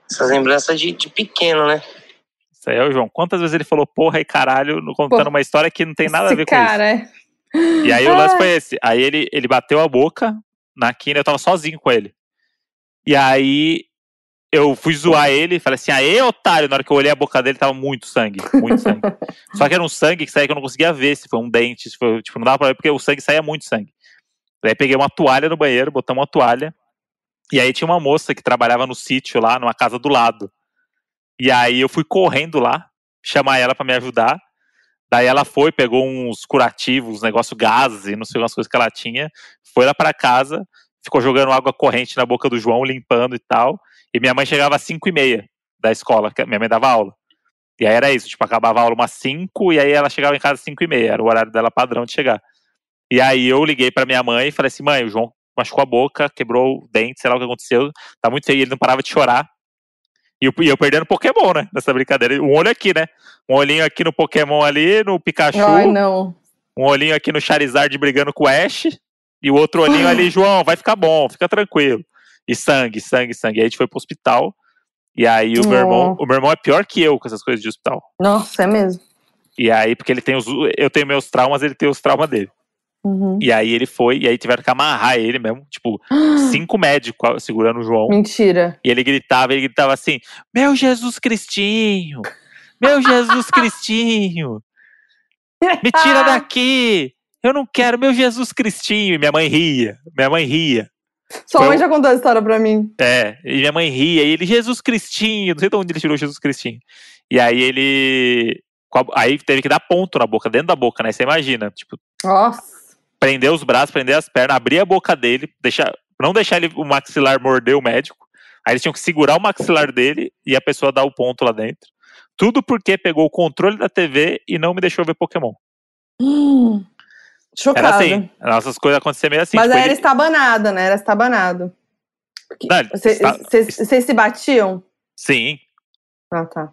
Essas lembranças de, de pequeno, né? Isso aí é o João. Quantas vezes ele falou porra e caralho, no- contando Pô, uma história que não tem nada a Esse ver com isso. cara, é. E aí o lance foi esse. Aí ele, ele bateu a boca na quina, eu tava sozinho com ele. E aí eu fui zoar ele, falei assim, aê, otário. Na hora que eu olhei a boca dele, tava muito sangue, muito sangue. Só que era um sangue que saía que eu não conseguia ver se foi um dente, se foi, tipo, não dava pra ver, porque o sangue saía muito sangue. Daí peguei uma toalha no banheiro, botamos uma toalha. E aí tinha uma moça que trabalhava no sítio lá, numa casa do lado. E aí eu fui correndo lá, chamar ela pra me ajudar. Daí ela foi, pegou uns curativos, negócio gases e não sei umas coisas que ela tinha, foi lá pra casa, ficou jogando água corrente na boca do João, limpando e tal. E minha mãe chegava às 5 e meia da escola, que minha mãe dava aula. E aí era isso, tipo, acabava a aula umas 5 e aí ela chegava em casa às 5 e meia, era o horário dela padrão de chegar. E aí eu liguei pra minha mãe e falei assim, mãe, o João machucou a boca, quebrou o dente, sei lá o que aconteceu, tá muito feio, ele não parava de chorar. E eu, e eu perdendo Pokémon, né, nessa brincadeira. Um olho aqui, né, um olhinho aqui no Pokémon ali, no Pikachu, Ai, não. um olhinho aqui no Charizard brigando com o Ash, e o outro olhinho ali, João, vai ficar bom, fica tranquilo. E sangue, sangue, sangue. Aí a gente foi pro hospital, e aí o meu irmão, o meu irmão é pior que eu com essas coisas de hospital. Nossa, é mesmo. E aí, porque ele tem os. Eu tenho meus traumas, ele tem os traumas dele. Uhum. E aí ele foi, e aí tiveram que amarrar ele mesmo. Tipo, cinco médicos segurando o João. Mentira. E ele gritava, ele gritava assim: Meu Jesus Cristinho! Meu Jesus Cristinho! Me tira daqui! Eu não quero, meu Jesus Cristinho! E minha mãe ria, minha mãe ria. Sua Foi mãe o- já contou a história pra mim. É, e minha mãe ria, e ele, Jesus Cristinho, não sei de onde ele tirou Jesus Cristinho. E aí ele. Aí teve que dar ponto na boca, dentro da boca, né? Você imagina, tipo, Nossa. prender os braços, prender as pernas, abrir a boca dele, deixar, não deixar ele, o maxilar morder o médico. Aí eles tinham que segurar o maxilar dele e a pessoa dar o ponto lá dentro. Tudo porque pegou o controle da TV e não me deixou ver Pokémon. Hum. Era Chocada. assim, nossas coisas aconteciam meio assim. Mas tipo, era ele- estabanado, né? Era estabanado. Vocês está- se batiam? Sim, Ah, tá.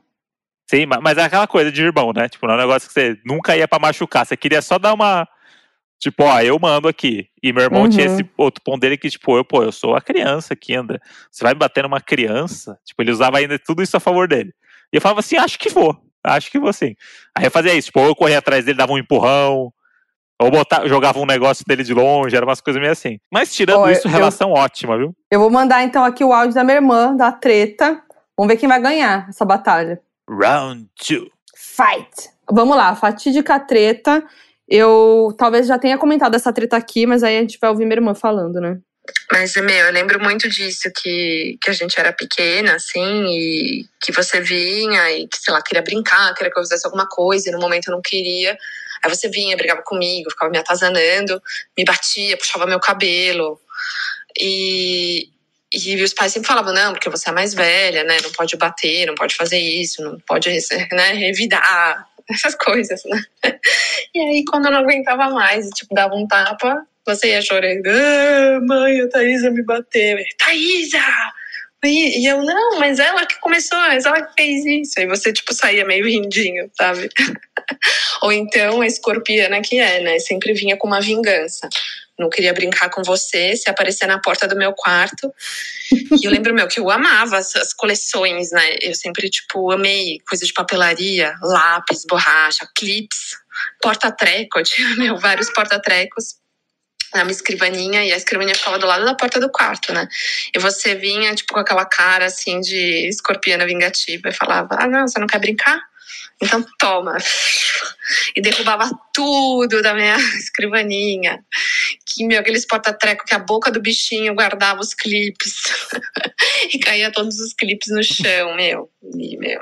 sim, ma- mas é aquela coisa de irmão, né? Tipo, não é um negócio que você nunca ia pra machucar. Você queria só dar uma. Tipo, ó, eu mando aqui. E meu irmão tinha Uhum. esse outro ponto dele que, tipo, eu, pô, eu sou a criança aqui, André. Você vai me bater numa criança? Tipo, ele usava ainda tudo isso a favor dele. E eu falava assim, acho que vou. Acho que vou sim. Aí eu fazia isso, tipo, eu corria atrás dele, dava um empurrão, ou botava, jogava um negócio dele de longe, era umas coisas meio assim. Mas tirando isso, eu- relação ótima, viu? Eu vou mandar então aqui o áudio da minha irmã, da treta. Vamos ver quem vai ganhar essa batalha. Round two. Fight! vamos lá, fatídica treta. Eu talvez já tenha comentado essa treta aqui, mas aí a gente vai ouvir minha irmã falando, né? Mas, meu, eu lembro muito disso, que, que a gente era pequena, assim, e que você vinha e que, sei lá, queria brincar, queria que eu fizesse alguma coisa, e no momento eu não queria. Aí você vinha, brigava comigo, ficava me atazanando, me batia, puxava meu cabelo. E, e os pais sempre falavam, não, porque você é mais velha, né? Não pode bater, não pode fazer isso, não pode né, revidar, essas coisas, né? E aí, quando eu não aguentava mais, tipo, dava um tapa, você ia chorando, ah, mãe, a Thaisa me bateu. Thaisa! E eu, não, mas ela que começou, mas ela que fez isso. Aí você, tipo, saía meio rindinho, sabe? Ou então a escorpiana que é, né? Sempre vinha com uma vingança. Não queria brincar com você, se aparecer na porta do meu quarto. E eu lembro, meu, que eu amava as, as coleções, né? Eu sempre, tipo, amei coisa de papelaria, lápis, borracha, clips, porta-treco. tinha, meu, vários porta-trecos na minha escrivaninha e a escrivaninha ficava do lado da porta do quarto, né? E você vinha, tipo, com aquela cara, assim, de escorpiana vingativa e falava, ah, não, você não quer brincar? Então toma. E derrubava tudo da minha escrivaninha. Que, meu, aqueles porta-treco que a boca do bichinho guardava os clipes. e caía todos os clipes no chão, meu. E, meu,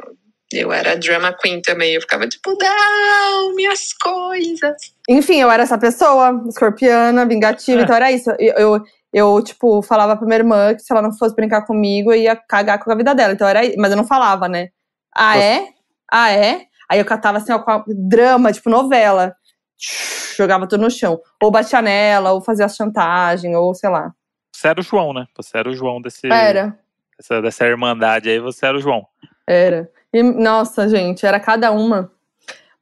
eu era drama queen também. Eu ficava tipo, não, minhas coisas. Enfim, eu era essa pessoa, escorpiana, vingativa, é. então era isso. Eu, eu, eu, tipo, falava pra minha irmã que se ela não fosse brincar comigo, eu ia cagar com a vida dela. Então era Mas eu não falava, né? Ah, é? Ah, é? Aí eu catava assim, ó, com drama, tipo novela. Jogava tudo no chão. Ou batia nela, ou fazia chantagem, ou sei lá. Você era o João, né? Você era o João desse. Era. Dessa, dessa irmandade aí, você era o João. Era. E, nossa, gente, era cada uma.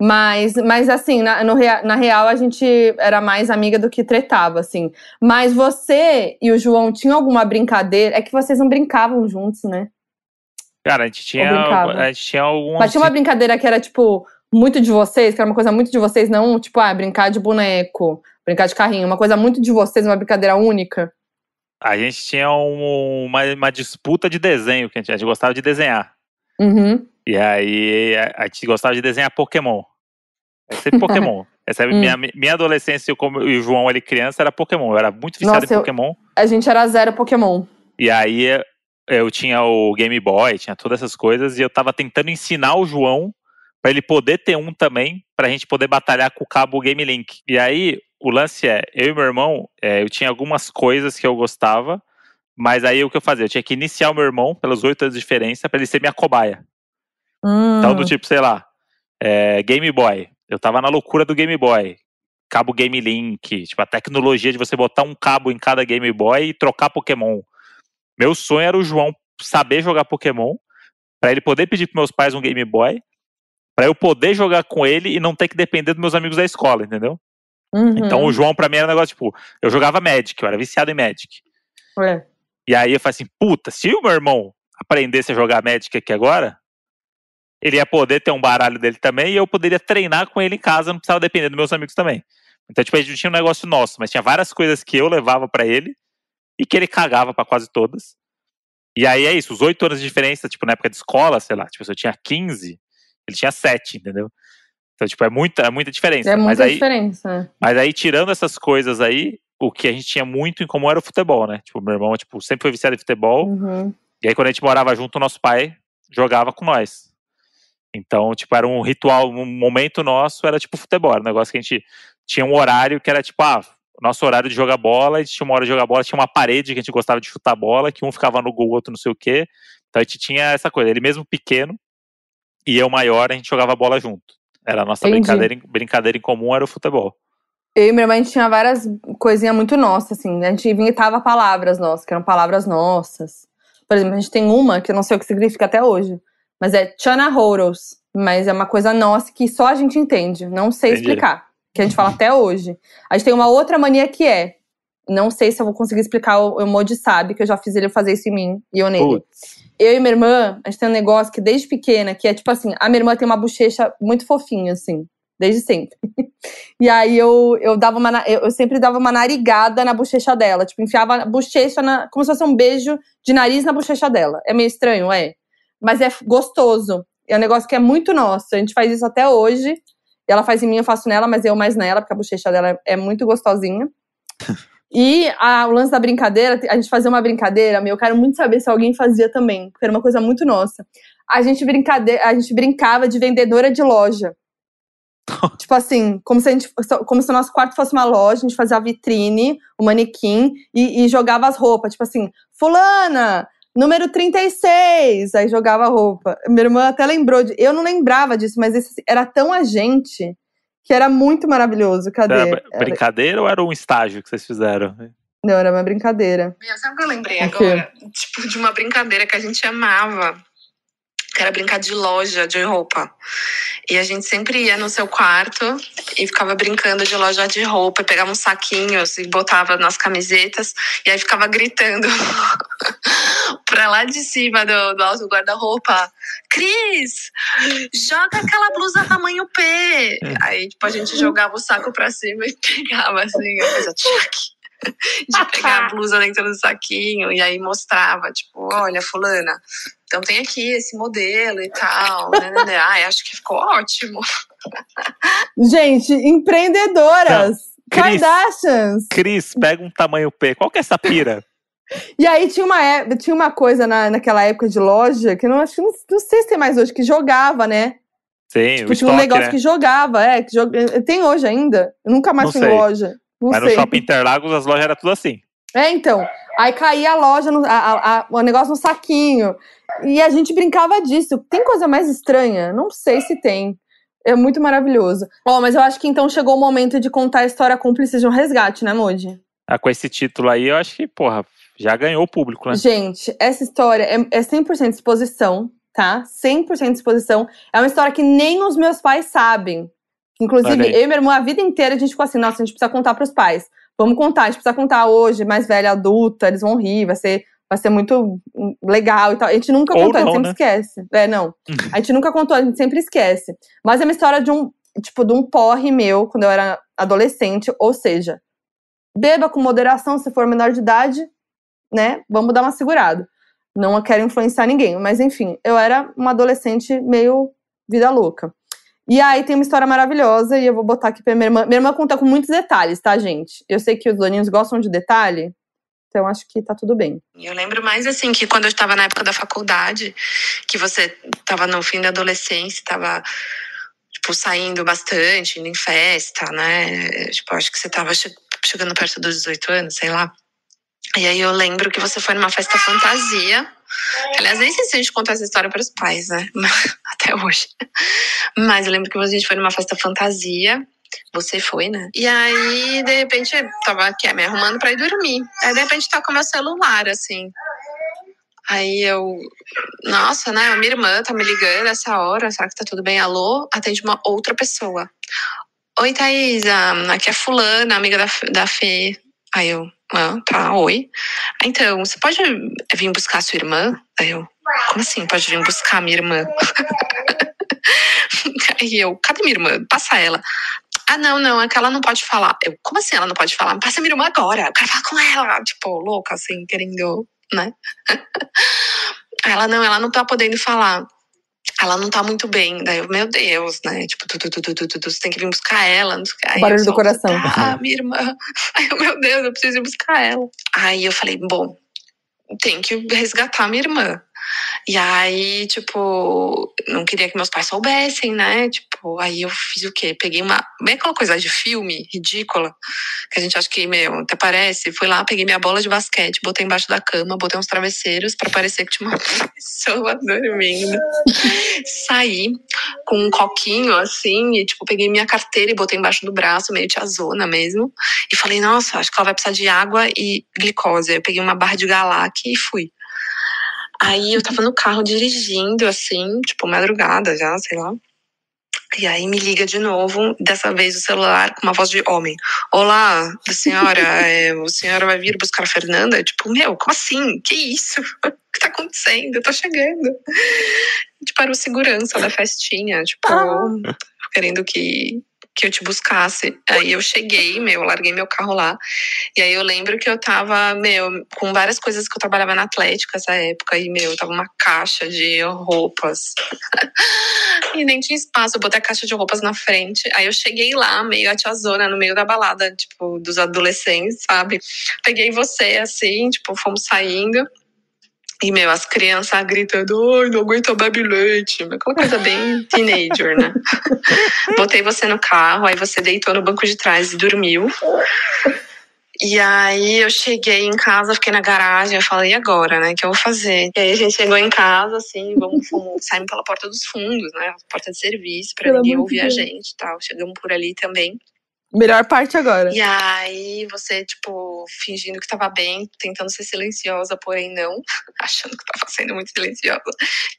Mas, mas assim, na, no, na real, a gente era mais amiga do que tretava, assim. Mas você e o João tinham alguma brincadeira? É que vocês não brincavam juntos, né? Cara, a gente tinha, a gente tinha algum. Mas tinha uma brincadeira que era, tipo, muito de vocês, que era uma coisa muito de vocês, não, tipo, ah, brincar de boneco, brincar de carrinho, uma coisa muito de vocês, uma brincadeira única. A gente tinha um, uma, uma disputa de desenho, que a gente, a gente gostava de desenhar. Uhum. E aí a, a gente gostava de desenhar Pokémon. É sempre Pokémon. Essa é hum. minha, minha adolescência e o João, ele criança, era Pokémon. Eu era muito viciado Nossa, em Pokémon. Eu, a gente era zero Pokémon. E aí eu tinha o Game Boy, tinha todas essas coisas, e eu tava tentando ensinar o João para ele poder ter um também, pra gente poder batalhar com o cabo Game Link. E aí, o lance é, eu e meu irmão, é, eu tinha algumas coisas que eu gostava, mas aí o que eu fazia? Eu tinha que iniciar o meu irmão pelos oito anos de diferença para ele ser minha cobaia. Hum. Então, do tipo, sei lá, é, Game Boy. Eu tava na loucura do Game Boy. Cabo Game Link, tipo, a tecnologia de você botar um cabo em cada Game Boy e trocar Pokémon. Meu sonho era o João saber jogar Pokémon, para ele poder pedir pros meus pais um Game Boy, para eu poder jogar com ele e não ter que depender dos meus amigos da escola, entendeu? Uhum. Então o João pra mim era um negócio, tipo, eu jogava Magic, eu era viciado em Magic. É. E aí eu falei assim, puta, se o meu irmão aprendesse a jogar Magic aqui agora, ele ia poder ter um baralho dele também e eu poderia treinar com ele em casa, não precisava depender dos meus amigos também. Então, tipo, a gente não tinha um negócio nosso, mas tinha várias coisas que eu levava para ele e que ele cagava para quase todas. E aí é isso, os oito anos de diferença, tipo, na época de escola, sei lá, tipo, se eu tinha 15, ele tinha 7, entendeu? Então, tipo, é muita, é muita diferença. É muita mas aí, diferença. Mas aí, tirando essas coisas aí, o que a gente tinha muito em comum era o futebol, né? Tipo, meu irmão, tipo, sempre foi viciado em futebol. Uhum. E aí, quando a gente morava junto, o nosso pai jogava com nós. Então, tipo, era um ritual, um momento nosso era tipo futebol, era um negócio que a gente tinha um horário que era tipo, ah, nosso horário de jogar bola, a gente tinha uma hora de jogar bola, tinha uma parede que a gente gostava de chutar bola, que um ficava no gol, o outro não sei o quê. Então a gente tinha essa coisa, ele mesmo pequeno e eu maior, a gente jogava bola junto. Era a nossa brincadeira, brincadeira em comum, era o futebol. Eu e minha irmã, a gente tinha várias coisinhas muito nossas, assim. A gente inventava palavras nossas, que eram palavras nossas. Por exemplo, a gente tem uma que eu não sei o que significa até hoje. Mas é Chana Horos. Mas é uma coisa nossa que só a gente entende. Não sei Entendi. explicar. Que a gente fala até hoje. A gente tem uma outra mania que é. Não sei se eu vou conseguir explicar, o Modi sabe, que eu já fiz ele fazer isso em mim e eu nele. Putz. Eu e minha irmã, a gente tem um negócio que desde pequena, que é tipo assim, a minha irmã tem uma bochecha muito fofinha, assim desde sempre. e aí eu, eu dava uma eu sempre dava uma narigada na bochecha dela, tipo, enfiava a bochecha na, como se fosse um beijo de nariz na bochecha dela. É meio estranho, é, mas é gostoso. É um negócio que é muito nosso. A gente faz isso até hoje. Ela faz em mim, eu faço nela, mas eu mais nela, porque a bochecha dela é muito gostosinha. E a, o lance da brincadeira, a gente fazia uma brincadeira, meu, eu quero muito saber se alguém fazia também, porque era uma coisa muito nossa. A gente, brincade, a gente brincava de vendedora de loja. tipo assim, como se, a gente, como se o nosso quarto fosse uma loja, a gente fazia a vitrine, o manequim e, e jogava as roupas. Tipo assim, fulana, número 36. Aí jogava a roupa. Minha irmã até lembrou de. Eu não lembrava disso, mas esse, era tão a gente que era muito maravilhoso. Cadê? Era brincadeira era... ou era um estágio que vocês fizeram? Não, era uma brincadeira. Sabe o que eu lembrei agora? Tipo, de uma brincadeira que a gente amava. Que era brincar de loja de roupa. E a gente sempre ia no seu quarto e ficava brincando de loja de roupa, pegava uns saquinhos e botava nas camisetas, e aí ficava gritando pra lá de cima do, do alto guarda-roupa: Cris, joga aquela blusa tamanho P. Aí, tipo, a gente jogava o saco pra cima e pegava assim, a coisa de pegar a blusa dentro do saquinho e aí mostrava, tipo, olha, fulana, então tem aqui esse modelo e tal. Né, né, né. Ai, acho que ficou ótimo. Gente, empreendedoras. Não, Chris, Kardashians. Cris, pega um tamanho P. Qual que é essa pira? E aí tinha uma, tinha uma coisa na, naquela época de loja, que não, acho, não, não sei se tem mais hoje, que jogava, né? Sim, tipo, tinha um negócio né? que jogava, é, que joga, tem hoje ainda. Eu nunca mais fui em loja. Não Mas sei. no Shopping Interlagos as lojas eram tudo assim. É, então. Aí caía a loja, no, a, a, o negócio no saquinho. E a gente brincava disso. Tem coisa mais estranha? Não sei se tem. É muito maravilhoso. Ó, oh, mas eu acho que então chegou o momento de contar a história cúmplice de um resgate, né, Moody? Ah, com esse título aí, eu acho que, porra, já ganhou o público, né? Gente, essa história é, é 100% exposição, tá? 100% exposição. É uma história que nem os meus pais sabem. Inclusive, eu e minha irmã, a vida inteira, a gente ficou assim, nossa, a gente precisa contar pros pais. Vamos contar, a gente precisa contar hoje, mais velha, adulta, eles vão rir, vai ser, vai ser muito legal e tal. A gente nunca Ou contou, não, a gente sempre né? esquece. É, não. a gente nunca contou, a gente sempre esquece. Mas é uma história de um, tipo, de um porre meu, quando eu era adolescente, ou seja, beba com moderação se for menor de idade, né? Vamos dar uma segurada. Não quero influenciar ninguém, mas enfim, eu era uma adolescente meio vida louca. E aí tem uma história maravilhosa e eu vou botar aqui pra minha irmã. Minha irmã conta com muitos detalhes, tá, gente? Eu sei que os doninhos gostam de detalhe, então acho que tá tudo bem. Eu lembro mais assim que quando eu estava na época da faculdade, que você estava no fim da adolescência, estava tipo saindo bastante, indo em festa, né? Tipo, acho que você estava chegando perto dos 18 anos, sei lá. E aí eu lembro que você foi numa festa fantasia. Aliás, nem sei se a gente conta essa história para os pais, né? Até hoje. Mas eu lembro que a gente foi numa festa fantasia. Você foi, né? E aí, de repente, tava aqui me arrumando para ir dormir. Aí, de repente, toca meu celular, assim. Aí eu, nossa, né? Minha irmã tá me ligando essa hora, será que tá tudo bem? Alô? Atende uma outra pessoa. Oi, Thaisa, aqui é Fulana, amiga da, da Fê. Aí eu, ah, tá, oi. Então, você pode vir buscar a sua irmã? Aí eu, como assim pode vir buscar a minha irmã? Aí eu, cadê minha irmã? Passa ela. Ah, não, não, é que ela não pode falar. Eu, como assim ela não pode falar? Passa minha irmã agora, eu quero falar com ela. Tipo, louca, assim, querendo, né? Ela, não, ela não tá podendo falar ela não tá muito bem. Daí eu, meu Deus, né? Tipo, tu, tu, tu, tu, tu, você tem que vir buscar ela. Que. Barulho do coração. Ah, minha irmã. Aí eu, meu Deus, eu preciso ir buscar ela. Aí eu falei, bom, tem que resgatar minha irmã. E aí, tipo, não queria que meus pais soubessem, né? Tipo, aí eu fiz o quê? Peguei uma. Bem aquela coisa de filme ridícula, que a gente acha que, meu, até parece. Fui lá, peguei minha bola de basquete, botei embaixo da cama, botei uns travesseiros para parecer que tinha uma pessoa dormindo. Saí com um coquinho assim, e, tipo, peguei minha carteira e botei embaixo do braço, meio tiazona mesmo. E falei, nossa, acho que ela vai precisar de água e glicose. Eu peguei uma barra de galac e fui. Aí eu tava no carro dirigindo, assim, tipo, madrugada já, sei lá. E aí me liga de novo, dessa vez o celular com uma voz de homem. Olá, senhora, é, a senhora vai vir buscar a Fernanda? Tipo, meu, como assim? Que isso? O que tá acontecendo? Eu tô chegando. Tipo, era o segurança da festinha, tipo, ah. querendo que que eu te buscasse. Aí eu cheguei, meu, larguei meu carro lá. E aí eu lembro que eu tava, meu, com várias coisas que eu trabalhava na Atlética essa época. E, meu, tava uma caixa de roupas. e nem tinha espaço, eu botei a caixa de roupas na frente. Aí eu cheguei lá, meio a tiazona, no meio da balada, tipo, dos adolescentes, sabe? Peguei você, assim, tipo, fomos saindo. E, meu, as crianças gritando, ai, não aguento bebe leite. Aquela coisa bem teenager, né? Botei você no carro, aí você deitou no banco de trás e dormiu. E aí eu cheguei em casa, fiquei na garagem, eu falei, e agora, né? O que eu vou fazer? E aí a gente chegou em casa, assim, vamos, saímos pela porta dos fundos, né? Porta de serviço, pra Pelo ninguém ouvir de a Deus. gente e tal. Chegamos por ali também. Melhor parte agora. E aí você, tipo, fingindo que tava bem, tentando ser silenciosa, porém não, achando que tava sendo muito silenciosa.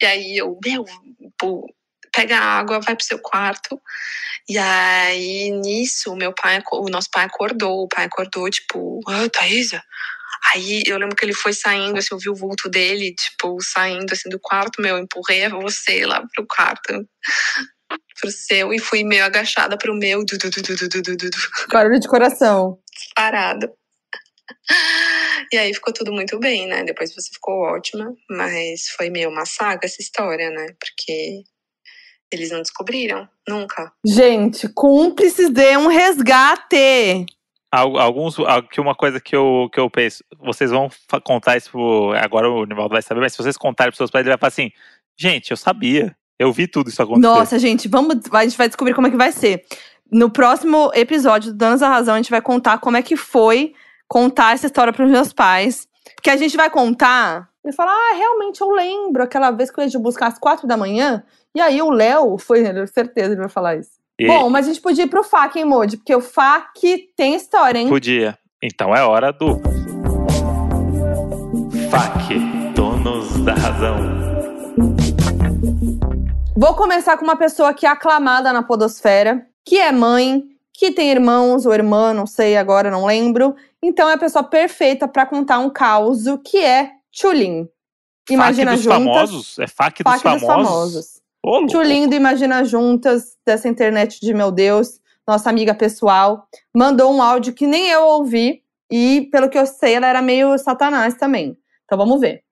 E aí eu, meu, pô, pega a água, vai pro seu quarto. E aí, nisso, meu pai, o nosso pai acordou, o pai acordou, tipo, ah, Thaísa. Aí eu lembro que ele foi saindo, assim, eu vi o vulto dele, tipo, saindo assim do quarto, meu, eu empurrei você lá pro quarto, pro seu e fui meio agachada pro meu. Du, du, du, Barulho de coração. parado E aí ficou tudo muito bem, né? Depois você ficou ótima, mas foi meio uma saga essa história, né? Porque eles não descobriram, nunca. Gente, cúmplices de um resgate. Alguns, que uma coisa que eu, que eu penso, vocês vão contar isso, agora o Nivaldo vai saber, mas se vocês contarem para seus pais, ele vai falar assim, gente, eu sabia eu vi tudo isso acontecer. Nossa, gente, vamos, a gente vai descobrir como é que vai ser. No próximo episódio do Danos da Razão, a gente vai contar como é que foi contar essa história pros meus pais. Porque a gente vai contar. Ele fala: Ah, realmente eu lembro aquela vez que eu ia te buscar às quatro da manhã. E aí o Léo foi, certeza ele vai falar isso. E Bom, mas a gente podia ir pro FAC, hein, Modi? Porque o FAC tem história, hein? podia. Então é hora do FAQ, donos da razão. Vou começar com uma pessoa que é aclamada na podosfera, que é mãe, que tem irmãos ou irmã, não sei agora, não lembro. Então é a pessoa perfeita pra contar um caos, que é Tchulin. Imagina FAQ dos juntas. famosos? É FAQ dos FAQ famosos? dos famosos. Louco. Tchulin do Imagina Juntas, dessa internet de meu Deus, nossa amiga pessoal, mandou um áudio que nem eu ouvi. E, pelo que eu sei, ela era meio satanás também. Então vamos ver.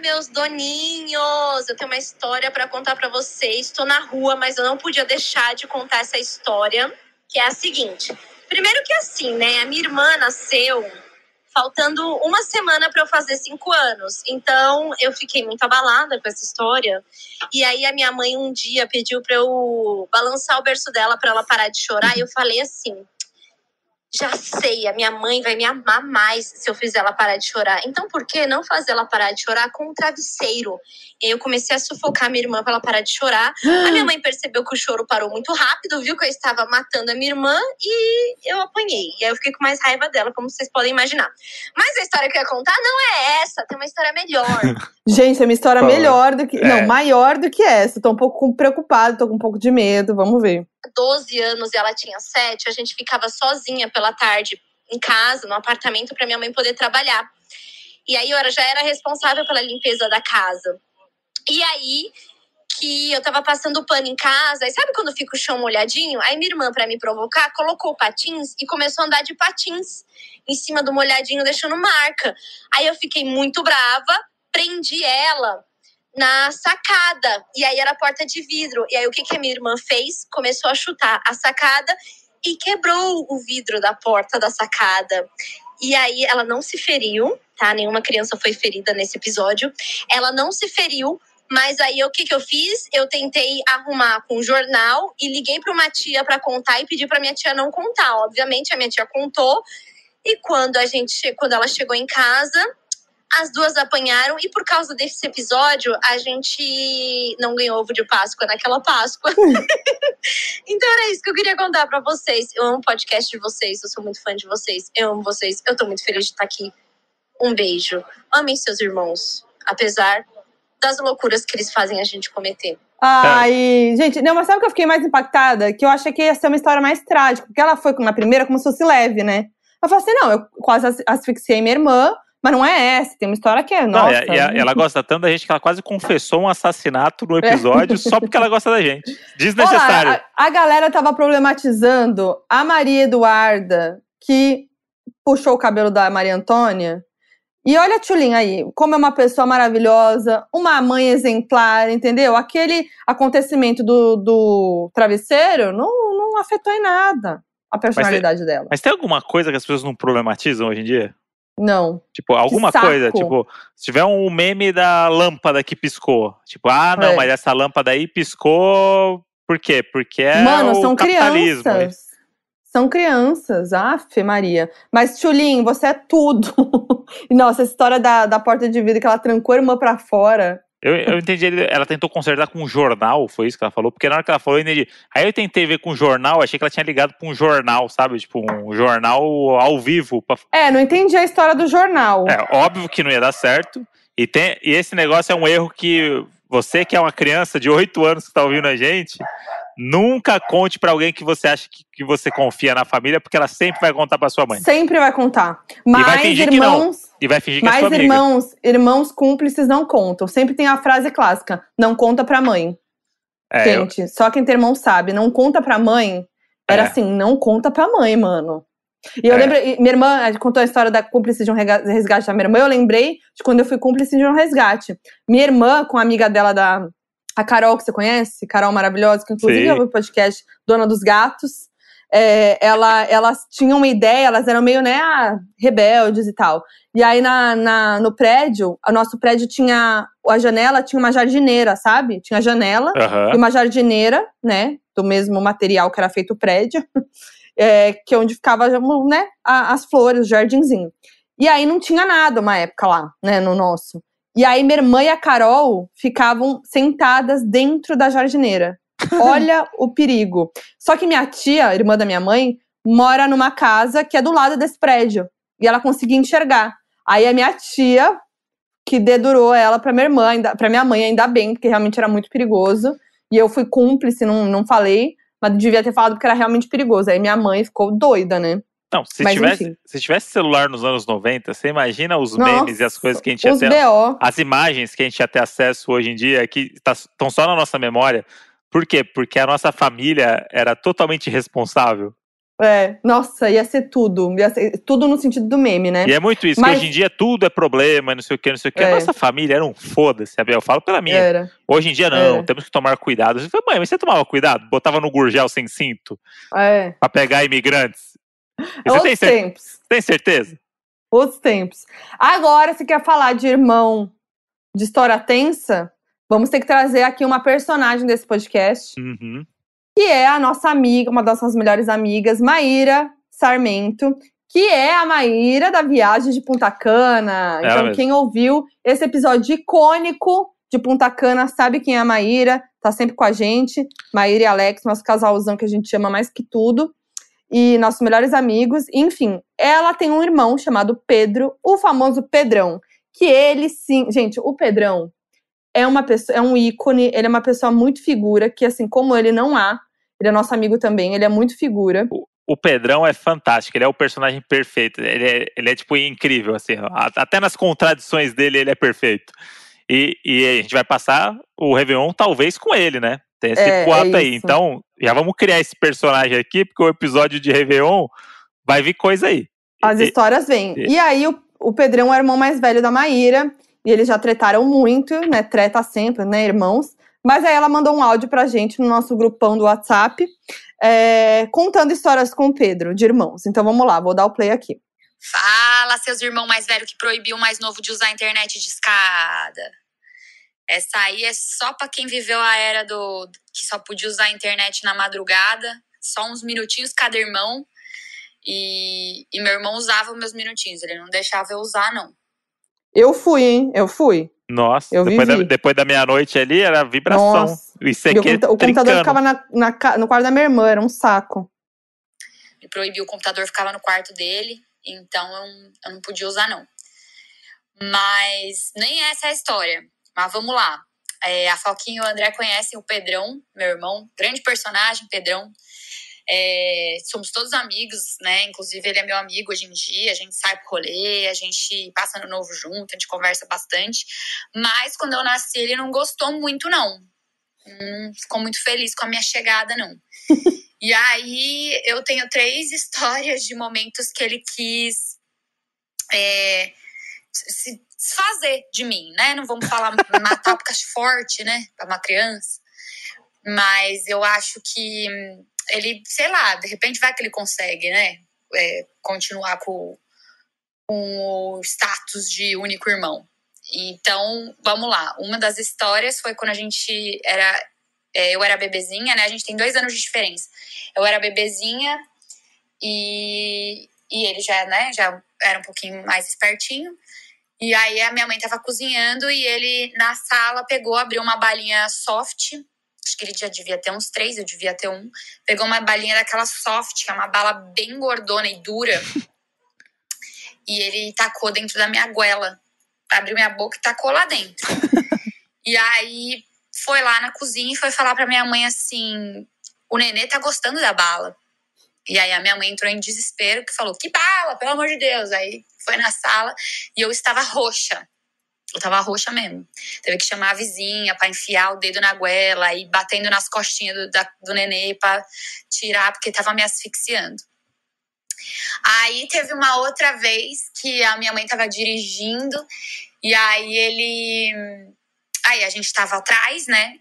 Meus doninhos! Eu tenho uma história para contar para vocês. Estou na rua, mas eu não podia deixar de contar essa história, que é a seguinte. Primeiro que assim, né? A minha irmã nasceu faltando uma semana para eu fazer cinco anos. Então, eu fiquei muito abalada com essa história. E aí, a minha mãe um dia pediu para eu balançar o berço dela para ela parar de chorar. E eu falei assim: já sei, a minha mãe vai me amar mais se eu fizer ela parar de chorar. Então, por que não fazer ela parar de chorar com um travesseiro? E aí eu comecei a sufocar minha irmã para ela parar de chorar. A minha mãe percebeu que o choro parou muito rápido, viu que eu estava matando a minha irmã e eu apanhei. E aí eu fiquei com mais raiva dela, como vocês podem imaginar. Mas a história que eu ia contar não é essa, tem uma história melhor. Gente, é uma história melhor do que. É. Não, maior do que essa. Tô um pouco preocupada, tô com um pouco de medo. Vamos ver. 12 anos e ela tinha 7, a gente ficava sozinha pela tarde em casa, no apartamento, para minha mãe poder trabalhar. E aí eu já era responsável pela limpeza da casa. E aí que eu tava passando pano em casa, e sabe quando fica o chão molhadinho? Aí minha irmã, para me provocar, colocou patins e começou a andar de patins em cima do molhadinho, deixando marca. Aí eu fiquei muito brava, prendi ela na sacada. E aí era porta de vidro. E aí o que, que a minha irmã fez? Começou a chutar a sacada e quebrou o vidro da porta da sacada. E aí ela não se feriu, tá? Nenhuma criança foi ferida nesse episódio. Ela não se feriu, mas aí o que, que eu fiz? Eu tentei arrumar com um jornal e liguei para uma tia para contar e pedi para minha tia não contar. Obviamente a minha tia contou. E quando a gente, quando ela chegou em casa, as duas apanharam e por causa desse episódio a gente não ganhou ovo de Páscoa naquela Páscoa. então era isso que eu queria contar pra vocês. Eu amo o podcast de vocês, eu sou muito fã de vocês. Eu amo vocês. Eu tô muito feliz de estar aqui. Um beijo. Amem seus irmãos, apesar das loucuras que eles fazem a gente cometer. Ai, gente, não, mas sabe o que eu fiquei mais impactada? Que eu achei que ia ser uma história mais trágica, porque ela foi na primeira como se fosse leve, né? Eu falei assim: não, eu quase as- asfixiei minha irmã, Mas não é essa, tem uma história que é, Não, nossa. a- e ela gosta tanto da gente que ela quase confessou um assassinato no episódio só porque ela gosta da gente. Desnecessário. Olha, a, a galera tava problematizando a Maria Eduarda, que puxou o cabelo da Maria Antônia. E olha a Tulin aí, como é uma pessoa maravilhosa, uma mãe exemplar, entendeu? Aquele acontecimento do, do travesseiro não, não afetou em nada a personalidade dela. Mas tem alguma coisa que as pessoas não problematizam hoje em dia? Não. Tipo, alguma coisa, tipo, se tiver um meme da lâmpada que piscou, tipo, ah, não, É. mas essa lâmpada aí piscou, por quê? Porque é Mano, o são capitalismo. crianças. São crianças, afe Maria. Mas, Tulin, você é tudo. Nossa, essa história da, da porta de vidro que ela trancou a irmã pra fora. Eu, eu entendi, ela tentou consertar com um jornal, foi isso que ela falou, porque na hora que ela falou, eu entendi. Aí eu tentei ver com um jornal, achei que ela tinha ligado pra um jornal, sabe? Tipo, um jornal ao vivo. Pra... É, não entendi a história do jornal. É, óbvio que não ia dar certo. E, tem, e esse negócio é um erro que você, que é uma criança de 8 anos que tá ouvindo a gente, nunca conte pra alguém que você acha que, que você confia na família, porque ela sempre vai contar pra sua mãe. Sempre vai contar. vai Mas fingir que não. irmãos, E vai fingir que é mas sua amiga. irmãos, irmãos cúmplices não contam. Sempre tem a frase clássica: não conta pra mãe. É, eu- Gente, só quem tem irmão sabe, não conta pra mãe. Era É. assim, não conta pra mãe, mano. E eu É. lembro, e minha irmã contou a história da cúmplice de um resgate da minha irmã, eu lembrei de quando eu fui cúmplice de um resgate. Minha irmã, com a amiga dela da. A Carol, que você conhece, Carol maravilhosa, que inclusive ouve o podcast Dona dos Gatos. é, ela, elas tinham uma ideia, elas eram meio, né, ah, rebeldes e tal. E aí na, na- no prédio, o nosso prédio tinha. A janela tinha uma jardineira, sabe? Tinha janela Aham. e uma jardineira, né, do mesmo material que era feito o prédio, é, que é onde ficava, né, as flores, o jardinzinho. E aí não tinha nada uma época lá, né, no nosso. E aí minha irmã e a Carol ficavam sentadas dentro da jardineira. Olha o perigo. Só que minha tia, irmã da minha mãe, mora numa casa que é do lado desse prédio. E ela conseguia enxergar. Aí a minha tia que dedurou ela pra minha irmã, pra minha mãe, ainda bem, porque realmente era muito perigoso. E eu fui cúmplice, não, não falei, mas devia ter falado porque era realmente perigoso. Aí minha mãe ficou doida, né? Não, se Mas, tivesse, enfim. se tivesse celular nos anos 90, você imagina os Nossa, memes e as coisas que a gente ia ter. BO. As imagens que a gente ia ter acesso hoje em dia, que estão só na nossa memória. Por quê? Porque a nossa família era totalmente irresponsável. É, nossa, ia ser tudo. Ia ser tudo no sentido do meme, né? E é muito isso, Mas- que hoje em dia tudo é problema, não sei o que, não sei o que. A É. nossa família era um foda-se, eu falo pela minha. Era. Hoje em dia não, É. temos que tomar cuidado. Você fala, mãe, mas você tomava cuidado? Botava no gurgel sem cinto É. pra pegar imigrantes? Você tem, Outros tempos. tem certeza? Outros tempos. Agora, se quer falar de irmão de história tensa, vamos ter que trazer aqui uma personagem desse podcast. Uhum. que é a nossa amiga, uma das nossas melhores amigas, Maíra Sarmento, que é a Maíra da viagem de Punta Cana. Ela então, quem ouviu esse episódio icônico de Punta Cana sabe quem é a Maíra, tá sempre com a gente. Maíra e Alex, nosso casalzão que a gente chama mais que tudo. E nossos melhores amigos. Enfim, ela tem um irmão chamado Pedro, o famoso Pedrão. Que ele sim. Gente, o Pedrão é uma pessoa, é um ícone, ele é uma pessoa muito figura, que assim como ele não há, ele é nosso amigo também, ele é muito figura. O Pedrão é fantástico, ele é o personagem perfeito. Ele é, ele é tipo, incrível, assim. Até nas contradições dele, ele é perfeito. E, e a gente vai passar o Réveillon, talvez, com ele, né? Tem esse É, é aí. Então, já vamos criar esse personagem aqui, porque o episódio de Réveillon vai vir coisa aí. As histórias vêm. e- E aí o, o Pedrão é o irmão mais velho da Maíra, e eles já tretaram muito, né? Treta sempre, né, irmãos? Mas aí ela mandou um áudio pra gente no nosso grupão do WhatsApp, é, contando histórias com o Pedro, de irmãos. Então vamos lá, vou dar o play aqui. Fala, seus irmãos mais velhos que proibiu o mais novo de usar a internet de escada. Essa aí é só pra quem viveu a era do que só podia usar a internet na madrugada, só uns minutinhos cada irmão. E, e meu irmão usava meus minutinhos, ele não deixava eu usar, não. Eu fui, hein? Eu fui. Nossa, Eu depois da, depois da meia-noite ali, era vibração. Nossa. Isso E o, aqui computa- o computador ficava na- na no quarto da minha irmã, era um saco. Me proibiu, o computador ficava no quarto dele, então eu, não- eu não podia usar, não. Mas nem essa é a história. Mas vamos lá. É, a Falquinha e o André conhecem o Pedrão, meu irmão, grande personagem, Pedrão. É, somos todos amigos, né? Inclusive, ele é meu amigo hoje em dia. A gente sai pro rolê, a gente passa no novo junto, a gente conversa bastante. Mas quando eu nasci, ele não gostou muito, não. Não ficou muito feliz com a minha chegada, não. e aí, eu tenho três histórias de momentos que ele quis é, se desfazer de mim, né? Não vamos falar matar porque acho forte, né? Pra uma criança. Mas eu acho que ele, sei lá, de repente vai que ele consegue, né? É, continuar com, com o status de único irmão. Então, vamos lá. Uma das histórias foi quando a gente era. É, eu era bebezinha, né? A gente tem dois anos de diferença. Eu era bebezinha e, e ele já, né, já era um pouquinho mais espertinho. E aí a minha mãe tava cozinhando e ele na sala pegou, abriu uma balinha soft. Acho que ele já devia ter uns três, eu devia ter um. Pegou uma balinha daquela soft, que é uma bala bem gordona e dura. e ele tacou dentro da minha goela. Abriu minha boca e tacou lá dentro. e aí foi lá na cozinha e foi falar pra minha mãe assim: o nenê tá gostando da bala. E aí a minha mãe entrou em desespero, que falou: que bala, pelo amor de Deus. Aí foi na sala e eu estava roxa. Eu tava roxa mesmo. Teve que chamar a vizinha para enfiar o dedo na goela e batendo nas costinhas do, da, do nenê para tirar, porque tava me asfixiando. Aí teve uma outra vez que a minha mãe tava dirigindo e aí ele. Aí a gente tava atrás, né?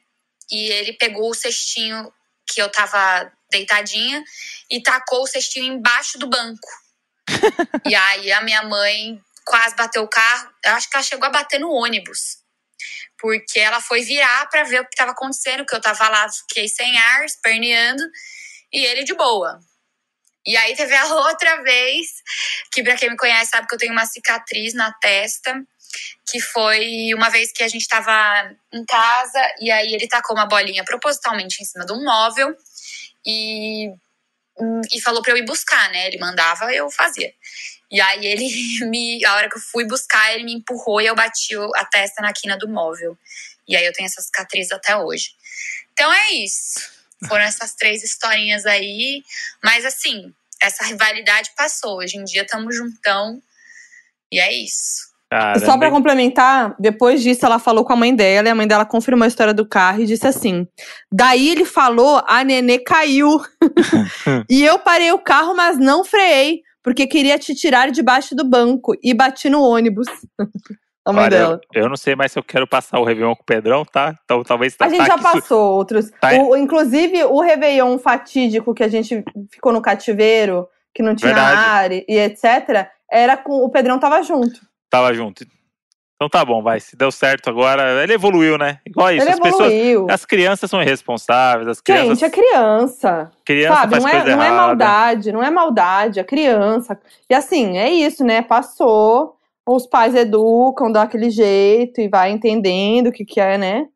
E ele pegou o cestinho que eu tava deitadinha e tacou o cestinho embaixo do banco. e aí a minha mãe quase bateu o carro. Eu acho que ela chegou a bater no ônibus. Porque ela foi virar para ver o que estava acontecendo, que eu tava lá, fiquei sem ar, esperneando, e ele de boa. E aí teve a outra vez, que para quem me conhece sabe que eu tenho uma cicatriz na testa, que foi uma vez que a gente tava em casa e aí ele tacou uma bolinha propositalmente em cima de um móvel e, e falou para eu ir buscar, né? Ele mandava, eu fazia. E aí ele me, a hora que eu fui buscar, ele me empurrou e eu bati a testa na quina do móvel. E aí eu tenho essa cicatriz até hoje. Então é isso. Foram essas três historinhas aí, mas assim, essa rivalidade passou. Hoje em dia estamos juntão e é isso. Caramba. Só para complementar, depois disso ela falou com a mãe dela e a mãe dela confirmou a história do carro e disse assim: Daí ele falou, a nenê caiu. e eu parei o carro, mas não freiei, porque queria te tirar debaixo do banco e bati no ônibus. a mãe Olha, dela. Eu, eu, não sei mais se eu quero passar o Réveillon com o Pedrão, tá? Então talvez tá, A gente tá já passou isso... outros. Tá o, inclusive, o Réveillon fatídico que a gente ficou no cativeiro, que não tinha Verdade. ar e, e etc., era com. O Pedrão tava junto tava junto. Então tá bom, vai. Se deu certo agora. Ele evoluiu, né? Igual isso. Ele as evoluiu. pessoas. As crianças são irresponsáveis. As crianças. Gente, é criança. Criança sabe? Faz não, é, coisa não é maldade, não é maldade, é criança. E assim, é isso, né? Passou. Os pais educam daquele jeito e vai entendendo o que, que é, né?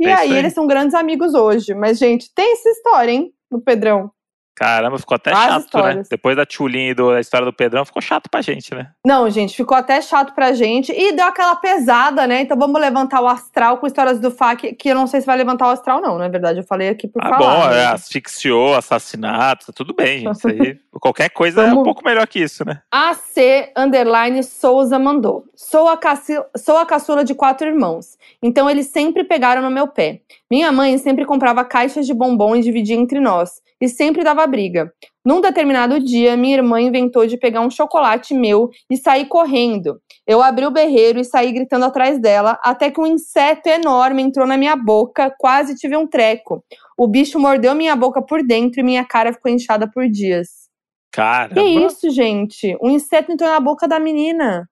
E é aí, aí eles são grandes amigos hoje. Mas, gente, tem essa história, hein? Do Pedrão. Caramba, ficou até As chato, né? histórias. né? Depois da Tchulin e da história do Pedrão, ficou chato pra gente, né? Não, gente, ficou até chato pra gente. E deu aquela pesada, né? Então vamos levantar o astral com histórias do FAC, que eu não sei se vai levantar o astral, não, na é verdade. Eu falei aqui por ah, falar. Bom, é, asfixiou, assassinato, tá tudo bem, gente. Isso aí, qualquer coisa vamos... é um pouco melhor que isso, né? AC Underline Souza mandou. Sou a, caci... Sou a caçula de quatro irmãos. Então eles sempre pegaram no meu pé. Minha mãe sempre comprava caixas de bombom e dividia entre nós e sempre dava briga. Num determinado dia, minha irmã inventou de pegar um chocolate meu e sair correndo. Eu abri o berreiro e saí gritando atrás dela, até que um inseto enorme entrou na minha boca, quase tive um treco. O bicho mordeu minha boca por dentro e minha cara ficou inchada por dias. Caramba. Que isso, gente? Um inseto entrou na boca da menina.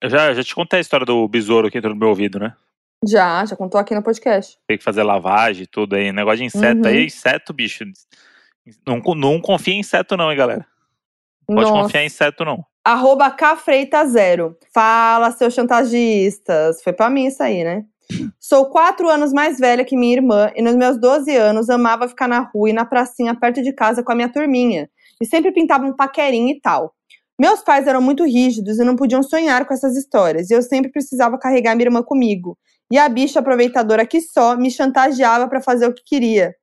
Eu já, já te contei a história do besouro que entrou no meu ouvido, né? Já, já contou aqui no podcast. Tem que fazer lavagem, tudo aí. Negócio de inseto uhum. aí, inseto, bicho. Não, não confia em inseto, não, hein, galera. Não pode Nossa. confiar em inseto, não. Arroba Cafreita Zero. Fala, seus chantagistas. Foi pra mim isso aí, né? Sou quatro anos mais velha que minha irmã e nos meus 12 anos amava ficar na rua e na pracinha perto de casa com a minha turminha. E sempre pintava um paquerinho e tal. Meus pais eram muito rígidos e não podiam sonhar com essas histórias, e eu sempre precisava carregar minha irmã comigo. E a bicha aproveitadora que só me chantageava para fazer o que queria.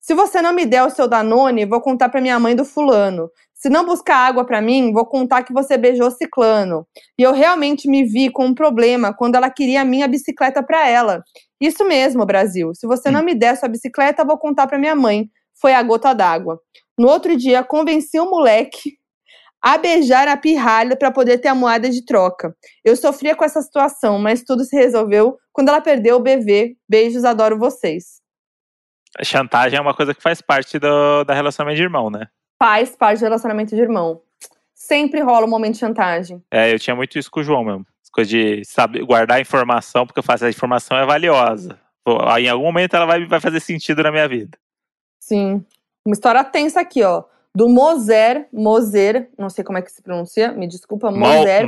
Se você não me der o seu Danone, vou contar para minha mãe do fulano. Se não buscar água para mim, vou contar que você beijou ciclano. E eu realmente me vi com um problema quando ela queria a minha bicicleta para ela. Isso mesmo, Brasil. Se você não me der sua bicicleta, vou contar para minha mãe. Foi a gota d'água. No outro dia, convenci o moleque a beijar a pirralha para poder ter a moeda de troca. Eu sofria com essa situação, mas tudo se resolveu quando ela perdeu o bebê. Beijos, adoro vocês. Chantagem é uma coisa que faz parte do, da relacionamento de irmão, né? Faz parte do relacionamento de irmão. Sempre rola um momento de chantagem. É, eu tinha muito isso com o João mesmo. Coisa de saber, guardar informação, porque eu faço a informação é valiosa. Em algum momento ela vai, vai fazer sentido na minha vida. Sim. Uma história tensa aqui, ó. Do Moser, Moser, não sei como é que se pronuncia, me desculpa, Moser.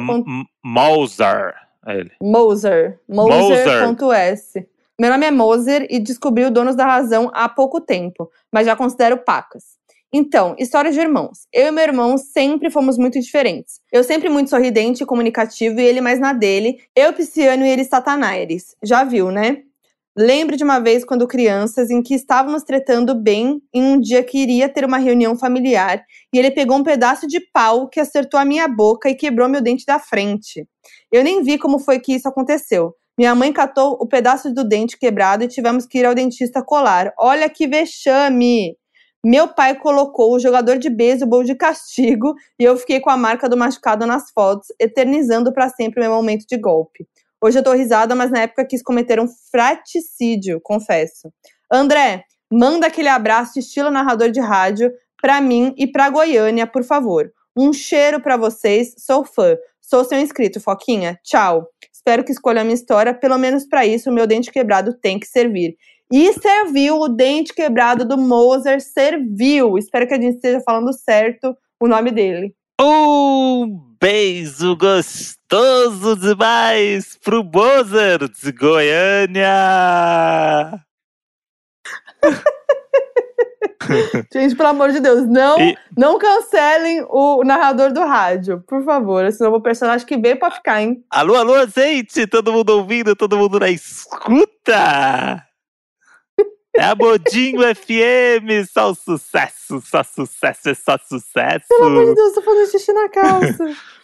Moser. É ele. Moser. Moser.s. Meu nome é Moser e descobri o Donos da Razão há pouco tempo, mas já considero pacas. Então, história de irmãos. Eu e meu irmão sempre fomos muito diferentes. Eu sempre muito sorridente e comunicativo e ele mais na dele. Eu pisciano e ele satanaires. Já viu, né? Lembro de uma vez quando crianças em que estávamos tretando bem em um dia que iria ter uma reunião familiar e ele pegou um pedaço de pau que acertou a minha boca e quebrou meu dente da frente. Eu nem vi como foi que isso aconteceu. Minha mãe catou o pedaço do dente quebrado e tivemos que ir ao dentista colar. Olha que vexame! Meu pai colocou o jogador de beisebol de castigo e eu fiquei com a marca do machucado nas fotos, eternizando para sempre o meu momento de golpe. Hoje eu tô risada, mas na época quis cometer um fraticídio, confesso. André, manda aquele abraço estilo narrador de rádio pra mim e pra Goiânia, por favor. Um cheiro pra vocês, sou fã. Sou seu inscrito, Foquinha. Tchau. Espero que escolha a minha história, pelo menos pra isso o meu dente quebrado tem que servir. E serviu, o dente quebrado do Moser serviu. Espero que a gente esteja falando certo o nome dele. Um beijo gostoso demais pro Mozart de Goiânia! Gente, pelo amor de Deus, não, E- não cancelem o narrador do rádio, por favor. Esse novo personagem que veio pra ficar, hein? Alô, alô, gente! Todo mundo ouvindo, todo mundo na escuta! É a Modinho FM, só sucesso, só sucesso, é só sucesso! Pelo amor de Deus, tô fazendo xixi na calça.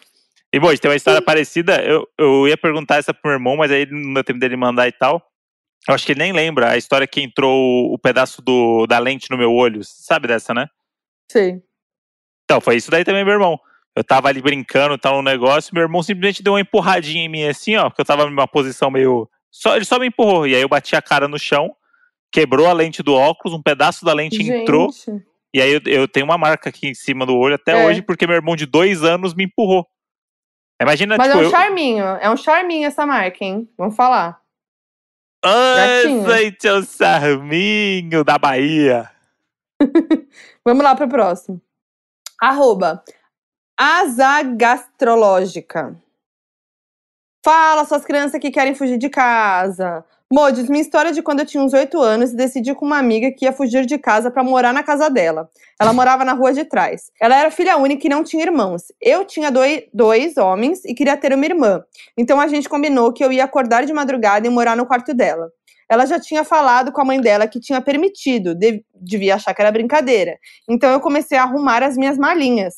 E, bom, tem uma história parecida. Eu, eu ia perguntar essa pro meu irmão, mas aí não deu tempo dele mandar e tal. Eu acho que ele nem lembra a história que entrou o, pedaço do, da lente no meu olho. Sabe dessa, né? Sei. Então, foi isso daí também, meu irmão. Eu tava ali brincando, tal, no negócio, meu irmão simplesmente deu uma empurradinha em mim, assim, ó, porque eu tava numa posição meio. Só, ele só me empurrou. E aí eu bati a cara no chão, quebrou a lente do óculos, um pedaço da lente entrou. Gente. E aí eu, eu tenho uma marca aqui em cima do olho até É. hoje, porque meu irmão de dois anos me empurrou. Imagina, Mas tipo, é um eu, charminho, é um charminho essa marca, hein? Vamos falar. Ai, Gatinho. gente, é o Sarminho da Bahia. Vamos lá pro próximo. Arroba Azagastrológica. Fala, suas crianças que querem fugir de casa. Modes, minha história é de quando eu tinha uns 8 anos e decidi com uma amiga que ia fugir de casa pra morar na casa dela. Ela morava na rua de trás. Ela era filha única e não tinha irmãos. Eu tinha dois, dois homens e queria ter uma irmã. Então a gente combinou que eu ia acordar de madrugada e morar no quarto dela. Ela já tinha falado com a mãe dela que tinha permitido, de- devia achar que era brincadeira. Então eu comecei a arrumar as minhas malinhas.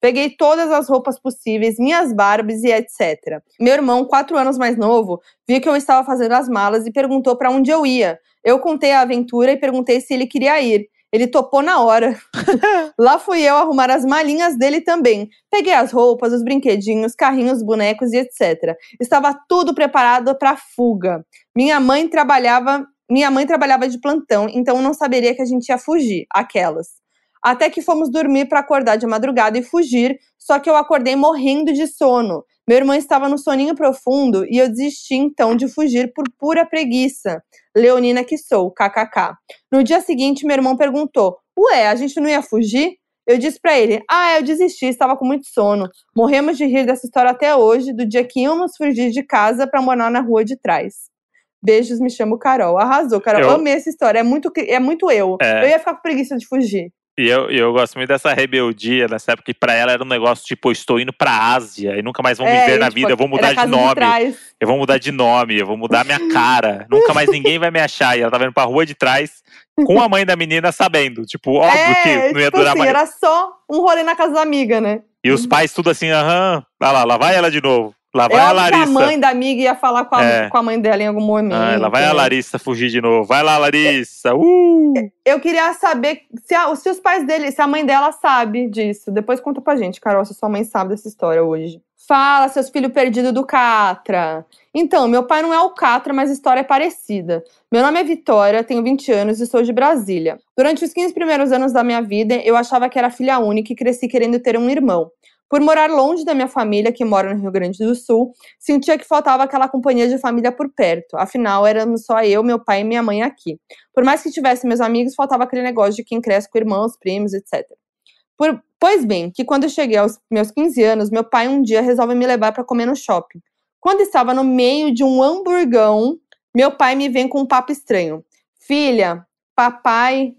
Peguei todas as roupas possíveis, minhas Barbies e etc. Meu irmão, quatro anos mais novo, viu que eu estava fazendo as malas e perguntou para onde eu ia. Eu contei a aventura e perguntei se ele queria ir. Ele topou na hora. Lá fui eu arrumar as malinhas dele também. Peguei as roupas, os brinquedinhos, carrinhos, bonecos e etc. Estava tudo preparado para fuga. Minha mãe trabalhava, minha mãe trabalhava de plantão, então não saberia que a gente ia fugir, aquelas. Até que fomos dormir para acordar de madrugada e fugir, só que eu acordei morrendo de sono. Meu irmão estava no soninho profundo e eu desisti então de fugir por pura preguiça. Leonina que sou, kkk. No dia seguinte, meu irmão perguntou: Ué, a gente não ia fugir? Eu disse pra ele: Ah, eu desisti, estava com muito sono. Morremos de rir dessa história até hoje, do dia que íamos fugir de casa para morar na rua de trás. Beijos, me chamo Carol. Arrasou, Carol. Eu- Amei essa história. É muito, é muito eu. É. Eu ia ficar com preguiça de fugir. E eu, eu gosto muito dessa rebeldia nessa época, que pra ela era um negócio tipo, eu estou indo pra Ásia e nunca mais vão me É, ver na tipo, vida, eu vou mudar de nome. trás. eu vou mudar de nome, eu vou mudar minha cara, nunca mais ninguém vai me achar. E ela tava indo pra rua de trás com a mãe da menina sabendo. Tipo, óbvio é, que não ia tipo durar assim, mais. Era só um rolê na casa da amiga, né? E os pais tudo assim, aham, vai lá, lá vai ela de novo. Lá vai é a óbvio que Larissa. a mãe da amiga ia falar com a, É. com a mãe dela em algum momento. Ah, lá vai a? Larissa fugir de novo. Vai lá, Larissa. Uh! Eu queria saber se, a- se os pais dele, se a mãe dela sabe disso. Depois conta pra gente, Carol, se sua mãe sabe dessa história hoje. Fala, seus filhos perdidos do Catra. Então, meu pai não é o Catra, mas a história é parecida. Meu nome é Vitória, tenho 20 anos e sou de Brasília. Durante os 15 primeiros anos da minha vida, eu achava que era filha única e cresci querendo ter um irmão. Por morar longe da minha família, que mora no Rio Grande do Sul, sentia que faltava aquela companhia de família por perto. Afinal, éramos só eu, meu pai e minha mãe aqui. Por mais que tivesse meus amigos, faltava aquele negócio de quem cresce com irmãos, primos, etc. Por- pois bem, que quando eu cheguei aos meus 15 anos, meu pai um dia resolve me levar para comer no shopping. Quando estava no meio de um hamburgão, meu pai me vem com um papo estranho. Filha, papai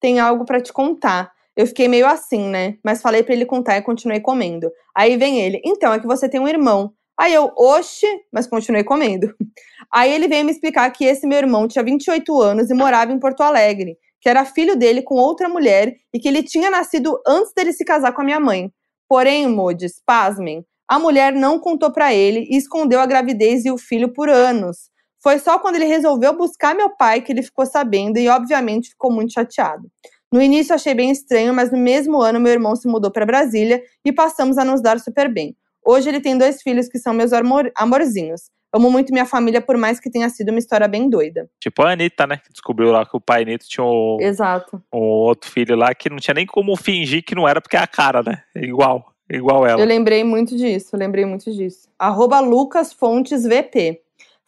tem algo para te contar. Eu fiquei meio assim, né? Mas falei para ele contar e continuei comendo. Aí vem ele, então é que você tem um irmão. Aí eu, oxe, mas continuei comendo. Aí ele veio me explicar que esse meu irmão tinha 28 anos e morava em Porto Alegre, que era filho dele com outra mulher e que ele tinha nascido antes dele se casar com a minha mãe. Porém, Modes, pasmem, a mulher não contou pra ele e escondeu a gravidez e o filho por anos. Foi só quando ele resolveu buscar meu pai que ele ficou sabendo e, obviamente, ficou muito chateado. No início achei bem estranho, mas no mesmo ano meu irmão se mudou para Brasília e passamos a nos dar super bem. Hoje ele tem dois filhos que são meus amor- amorzinhos. Amo muito minha família, por mais que tenha sido uma história bem doida. Tipo a Anitta, né? Que descobriu lá que o pai Anitta tinha um, Exato. um outro filho lá que não tinha nem como fingir que não era, porque é a cara, né? É igual. Igual ela. Eu lembrei muito disso, eu lembrei muito disso. Arroba Lucas Fontes VP.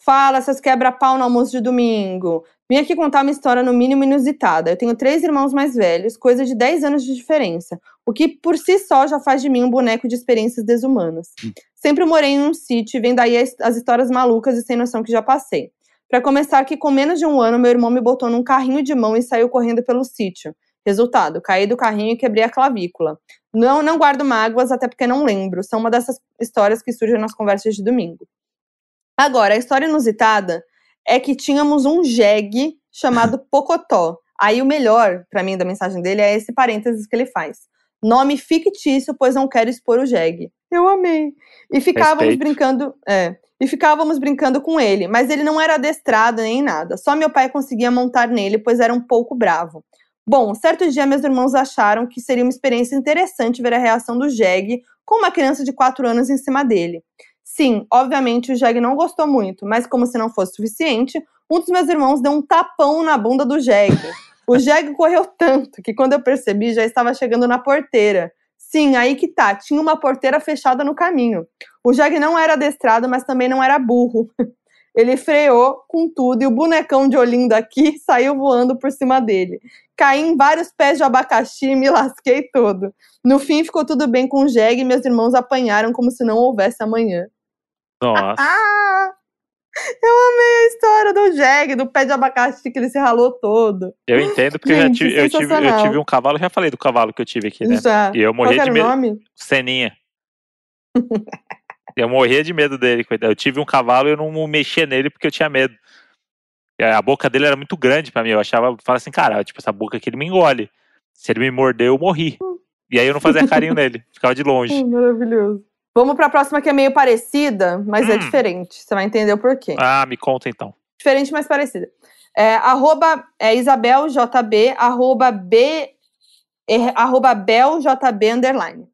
Fala, seus quebra-pau no almoço de domingo. Vim aqui contar uma história no mínimo inusitada. Eu tenho três irmãos mais velhos, coisa de 10 anos de diferença. O que por si só já faz de mim um boneco de experiências desumanas. Sempre morei em um sítio e vem daí as, as histórias malucas e sem noção que já passei. Pra começar, que com menos de um ano, meu irmão me botou num carrinho de mão e saiu correndo pelo sítio. Resultado, caí do carrinho e quebrei a clavícula. Não, não guardo mágoas, até porque não lembro. São uma dessas histórias que surgem nas conversas de domingo. Agora, a história inusitada é que tínhamos um jegue chamado Pocotó. Aí o melhor, pra mim, da mensagem dele é esse parênteses que ele faz. Nome fictício, pois não quero expor o jegue. Eu amei. E ficávamos Respeito. brincando, é, e ficávamos brincando com ele, mas ele não era adestrado nem nada. Só meu pai conseguia montar nele, pois era um pouco bravo. Bom, certo dia meus irmãos acharam que seria uma experiência interessante ver a reação do Jeg com uma criança de 4 anos em cima dele. Sim, obviamente o Jeg não gostou muito, mas como se não fosse suficiente, um dos meus irmãos deu um tapão na bunda do Jeg. O Jeg correu tanto que quando eu percebi já estava chegando na porteira. Sim, aí que tá, tinha uma porteira fechada no caminho. O Jeg não era adestrado, mas também não era burro. Ele freou com tudo e o bonecão de olhinho daqui saiu voando por cima dele. Caí em vários pés de abacaxi e me lasquei todo. No fim ficou tudo bem com o Jeg e meus irmãos apanharam como se não houvesse amanhã. Nossa. Ah! Eu amei a história do Jeg, do pé de abacaxi que ele se ralou todo. Eu entendo, porque eu, Gente, tive, eu, tive, eu tive um cavalo, já falei do cavalo que eu tive aqui, né? Já. E eu era de o medo. nome? Seninha. eu morria de medo dele, coitado. Eu tive um cavalo e eu não mexia nele porque eu tinha medo. A boca dele era muito grande pra mim. Eu achava, falava assim, cara, tipo, essa boca aqui ele me engole. Se ele me morder, eu morri. E aí eu não fazia carinho nele, ficava de longe. Hum, maravilhoso. Vamos pra próxima que é meio parecida, mas é Hum. diferente. Você vai entender o porquê. Ah, me conta então. Diferente, mas parecida. É, arroba é, IsabelJB, arroba B, er, arroba BelJB, underline.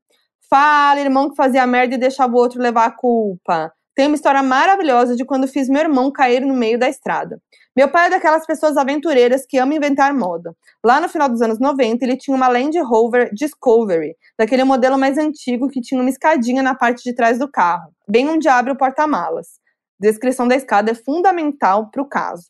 Fala, irmão que fazia merda e deixava o outro levar a culpa. Tem uma história maravilhosa de quando fiz meu irmão cair no meio da estrada. Meu pai é daquelas pessoas aventureiras que ama inventar moda. Lá no final dos anos 90, ele tinha uma Land Rover Discovery, daquele modelo mais antigo que tinha uma escadinha na parte de trás do carro, bem onde abre o porta-malas. Descrição da escada é fundamental para o caso.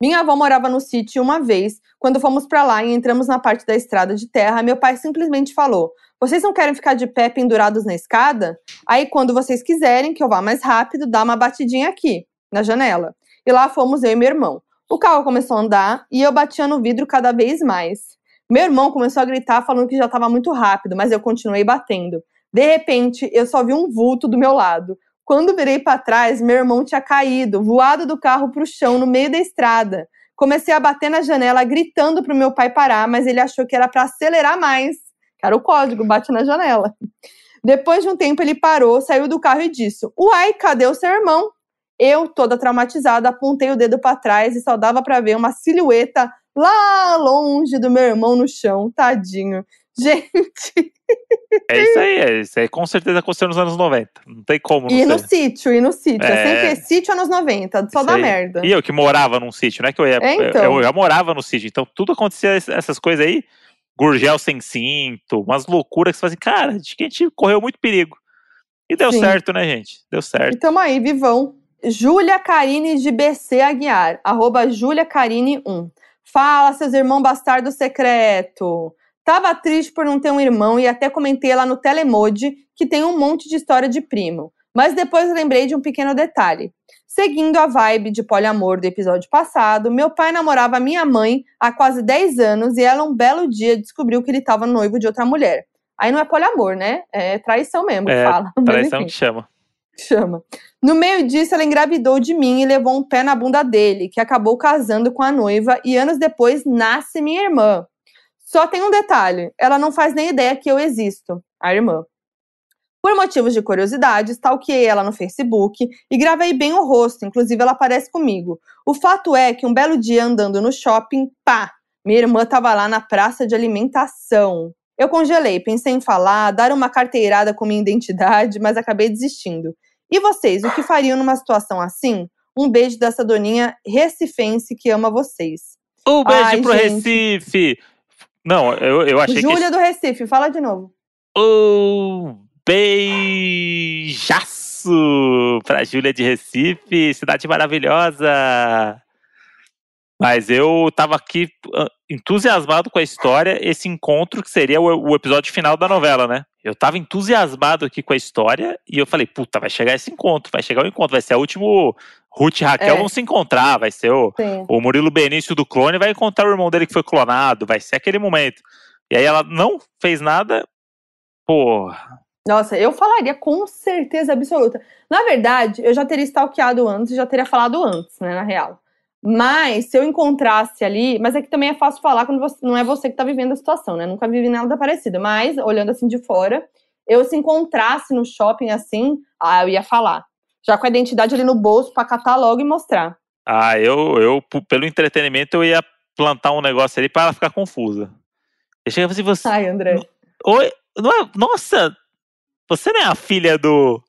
Minha avó morava no sítio uma vez, quando fomos para lá e entramos na parte da estrada de terra, meu pai simplesmente falou: Vocês não querem ficar de pé pendurados na escada? Aí, quando vocês quiserem que eu vá mais rápido, dá uma batidinha aqui, na janela. E lá fomos eu e meu irmão. O carro começou a andar e eu batia no vidro cada vez mais. Meu irmão começou a gritar falando que já estava muito rápido, mas eu continuei batendo. De repente, eu só vi um vulto do meu lado. Quando virei para trás, meu irmão tinha caído, voado do carro pro chão no meio da estrada. Comecei a bater na janela, gritando pro meu pai parar, mas ele achou que era para acelerar mais. Era o código, bate na janela. Depois de um tempo, ele parou, saiu do carro e disse: Uai, cadê o seu irmão? Eu, toda traumatizada, apontei o dedo para trás e só dava para ver uma silhueta lá longe do meu irmão no chão, tadinho. Gente. É isso aí, é isso aí. Com certeza aconteceu nos anos 90. Não tem como não E no ser. sítio, e no sítio. É, É. sempre sítio anos 90, só Isso dá aí. merda. E eu que morava num sítio, não é que eu ia. É, então. eu, eu já morava no sítio, então tudo acontecia ess- essas coisas aí. Gurgel sem cinto, umas loucuras que você assim, cara, acho que a gente correu muito perigo. E deu Sim. certo, né, gente? Deu certo. E tamo aí, vivão. Júlia Carine de BC Aguiar, arroba Júlia Carine 1. Fala, seus irmãos bastardo secreto. Tava triste por não ter um irmão e até comentei lá no Telemode que tem um monte de história de primo. Mas depois lembrei de um pequeno detalhe. Seguindo a vibe de poliamor do episódio passado, meu pai namorava minha mãe há quase 10 anos e ela um belo dia descobriu que ele estava noivo de outra mulher. Aí não é poliamor, né? É traição mesmo que É, fala. Traição que chama. Chama. No meio disso, ela engravidou de mim e levou um pé na bunda dele, que acabou casando com a noiva e anos depois nasce minha irmã. Só tem um detalhe: ela não faz nem ideia que eu existo, a irmã. Por motivos de curiosidade, stalkeei ela no Facebook e gravei bem o rosto, inclusive ela aparece comigo. O fato é que um belo dia andando no shopping, pá, minha irmã estava lá na praça de alimentação. Eu congelei, pensei em falar, dar uma carteirada com minha identidade, mas acabei desistindo. E vocês, o que fariam numa situação assim? Um beijo dessa doninha recifense que ama vocês. Um beijo Ai, pro gente. Recife! Não, eu, eu achei Júlia que. do Recife, fala de novo. Um beijaço pra Júlia de Recife, cidade maravilhosa! Mas eu tava aqui ah, entusiasmado com a história, esse encontro que seria o, o episódio final da novela, né? Eu tava entusiasmado aqui com a história e eu falei, puta, vai chegar esse encontro, vai chegar o encontro, vai ser o último. Ruth e Raquel É. vão se encontrar, vai ser o, Sim. o Murilo Benício do clone vai encontrar o irmão dele que foi clonado, vai ser aquele momento. E aí ela não fez nada. Pô, Nossa, eu falaria com certeza absoluta. Na verdade, eu já teria stalkeado antes, já teria falado antes, né, na real. Mas se eu encontrasse ali, mas é que também é fácil falar quando você- não é você que tá vivendo a situação, né? Nunca vivi nada parecido, mas olhando assim de fora, eu se encontrasse no shopping assim, ah, eu ia falar. Já com a identidade ali no bolso pra catar logo e mostrar. ah, eu, eu pelo entretenimento eu ia plantar um negócio ali pra ela ficar confusa. Eu chegava assim, você. Ai, André. Oi, não é, nossa, você não é a filha do.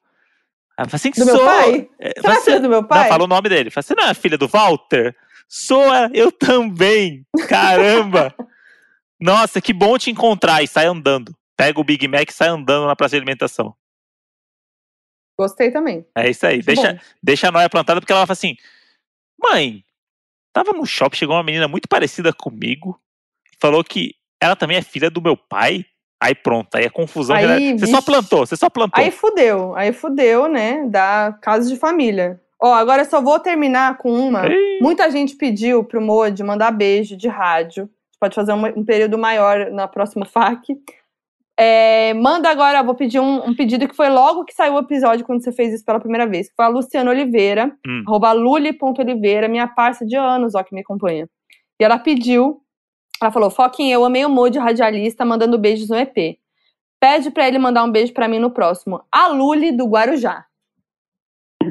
Ela fala assim, Do meu sou. pai? É, Você não é do meu pai? Não, fala o nome dele. Fala, Você não é a filha do Walter? Sou, eu também. Caramba. Nossa, que bom te encontrar. E sai andando. Pega o Big Mac e sai andando na praça de alimentação. Gostei também. É isso aí. Deixa, Bom, deixa a noia plantada, porque ela fala assim: Mãe, tava no shopping, chegou uma menina muito parecida comigo. Falou que ela também é filha do meu pai. Aí pronto, aí é confusão. Aí, você só vixe. plantou, você só plantou. Aí fudeu, aí fudeu, né? Da casa de família. Ó, agora eu só vou terminar com uma. Ei. Muita gente pediu pro Modi mandar beijo de rádio. Pode fazer um, um período maior na próxima FAQ. É, manda agora, vou pedir um, um pedido que foi logo que saiu o episódio quando você fez isso pela primeira vez, que foi a Luciana Oliveira, Hum. arroba luli.oliveira, minha parça de anos, ó, que me acompanha. E ela pediu, ela falou, Foquinha, eu amei o Modi radialista mandando beijos no EP. Pede pra ele mandar um beijo pra mim no próximo. A Luli do Guarujá.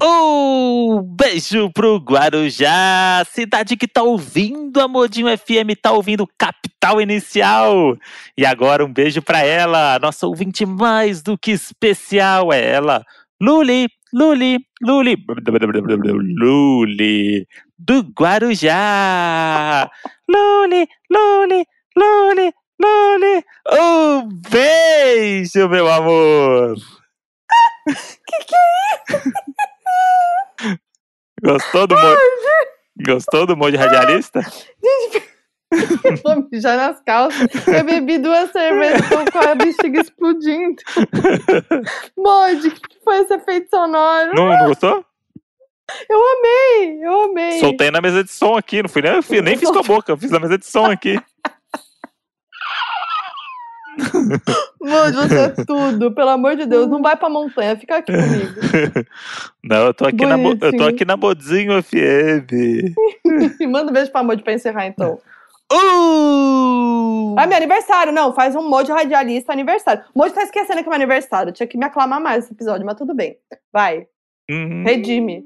Um beijo pro Guarujá, cidade que tá ouvindo a Modinho FM, tá ouvindo Capital Inicial. E agora um beijo pra ela, nossa ouvinte mais do que especial, é ela, Luli, Luli, Luli, Luli, do Guarujá. Luli, Luli, Luli, Luli, um beijo, meu amor. Gostou do mod? Gostou do mod radialista? Eu vou mijar nas calças. Eu bebi duas cervejas, tô com a bexiga explodindo. Modi, o que que foi esse efeito sonoro? Não, não gostou? Eu amei, eu amei. Soltei na mesa de som aqui, não fui nem, fiz- nem fiz com a boca, eu fiz na mesa de som aqui. Mano, você é tudo. Pelo amor de Deus, não vai pra montanha, fica aqui comigo. Não, eu tô aqui, na, eu tô aqui na Modzinho FM. Manda um beijo pra Mod pra encerrar, então. Uh! Ah, meu aniversário. Não, faz um Mod radialista aniversário. Mod tá esquecendo que é meu aniversário. Tinha que me aclamar mais nesse episódio, mas tudo bem. Vai, Uhum. redime.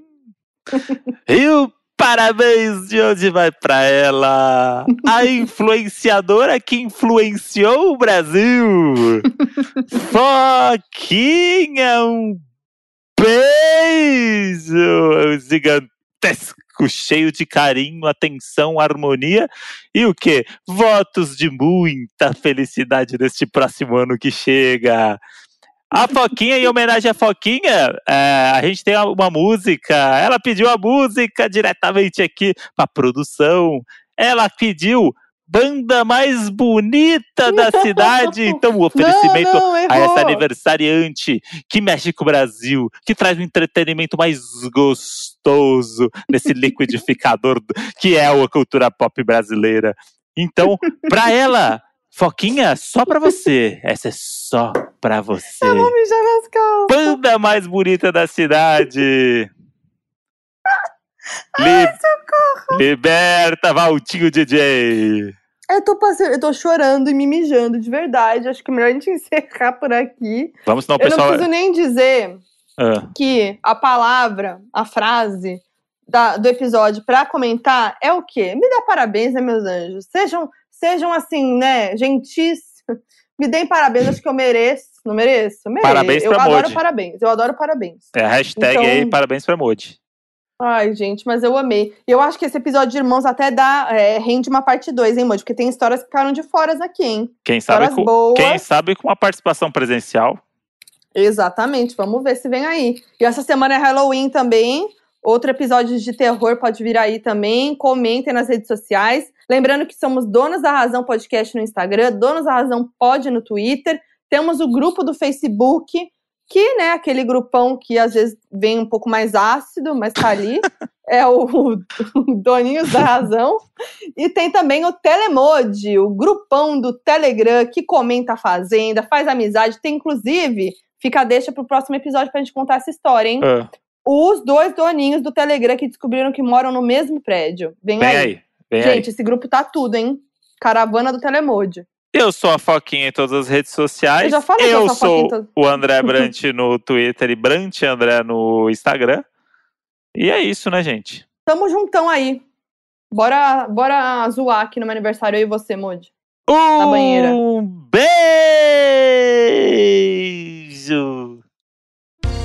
E o parabéns de hoje vai pra ela, a influenciadora que influenciou o Brasil, Foquinha, um beijo gigantesco, cheio de carinho, atenção, harmonia e o que? Votos de muita felicidade neste próximo ano que chega. A Foquinha, em homenagem à Foquinha, é, a gente tem uma música. Ela pediu a música diretamente aqui pra produção. Ela pediu banda mais bonita da cidade. Então, o oferecimento não, não, a essa aniversariante que mexe com o Brasil, que traz um entretenimento mais gostoso nesse liquidificador do- que é a cultura pop brasileira. Então, pra ela, Foquinha, só pra você. Essa é só pra você. Vou mijar nas calças. Banda mais bonita da cidade. Li- Liberta Valtinho DJ. Eu tô passando, eu tô chorando e me mijando, de verdade. Acho que é melhor a gente encerrar por aqui. Vamos, senão o Eu não pessoal. preciso nem dizer Ah, que a palavra, a frase da- do episódio pra comentar é o quê? Me dá parabéns, né, meus anjos? Sejam, sejam assim, né, gentis. Me deem parabéns, acho que eu mereço. Não mereço? Eu mereço. Parabéns eu pra adoro Modi. parabéns. Eu adoro parabéns. é a hashtag Então- aí, parabéns pra Modi. Ai, gente, mas eu amei. Eu acho que esse episódio de Irmãos até dá, é, rende uma parte 2, hein, Modi? Porque tem histórias que ficaram de fora aqui, hein? Quem sabe, Histórias com, boas. quem sabe com uma participação presencial. Exatamente, vamos ver se vem aí. E essa semana é Halloween também. Outro episódio de terror pode vir aí também. Comentem nas redes sociais. Lembrando que somos Donos da Razão Podcast no Instagram, Donos da Razão Pod no Twitter. Temos o grupo do Facebook, que, né, aquele grupão que às vezes vem um pouco mais ácido, mas tá ali. é o, o Doninhos da Razão. E tem também o Telemode, o grupão do Telegram que comenta a Fazenda, faz amizade. Tem, inclusive, fica a deixa pro próximo episódio pra gente contar essa história, hein? Ah, Os dois doninhos do Telegram que descobriram que moram no mesmo prédio. Vem, vem aí. aí, vem Gente, aí. esse grupo tá tudo, hein? Caravana do Telemode. Eu sou a Foquinha em todas as redes sociais. Eu já falei eu eu sou sou o André Brant no Twitter e Brant André no Instagram. E é isso, né, gente? Tamo juntão aí. Bora, bora zoar aqui no meu aniversário, eu e você, Modi. Um banheira. beijo!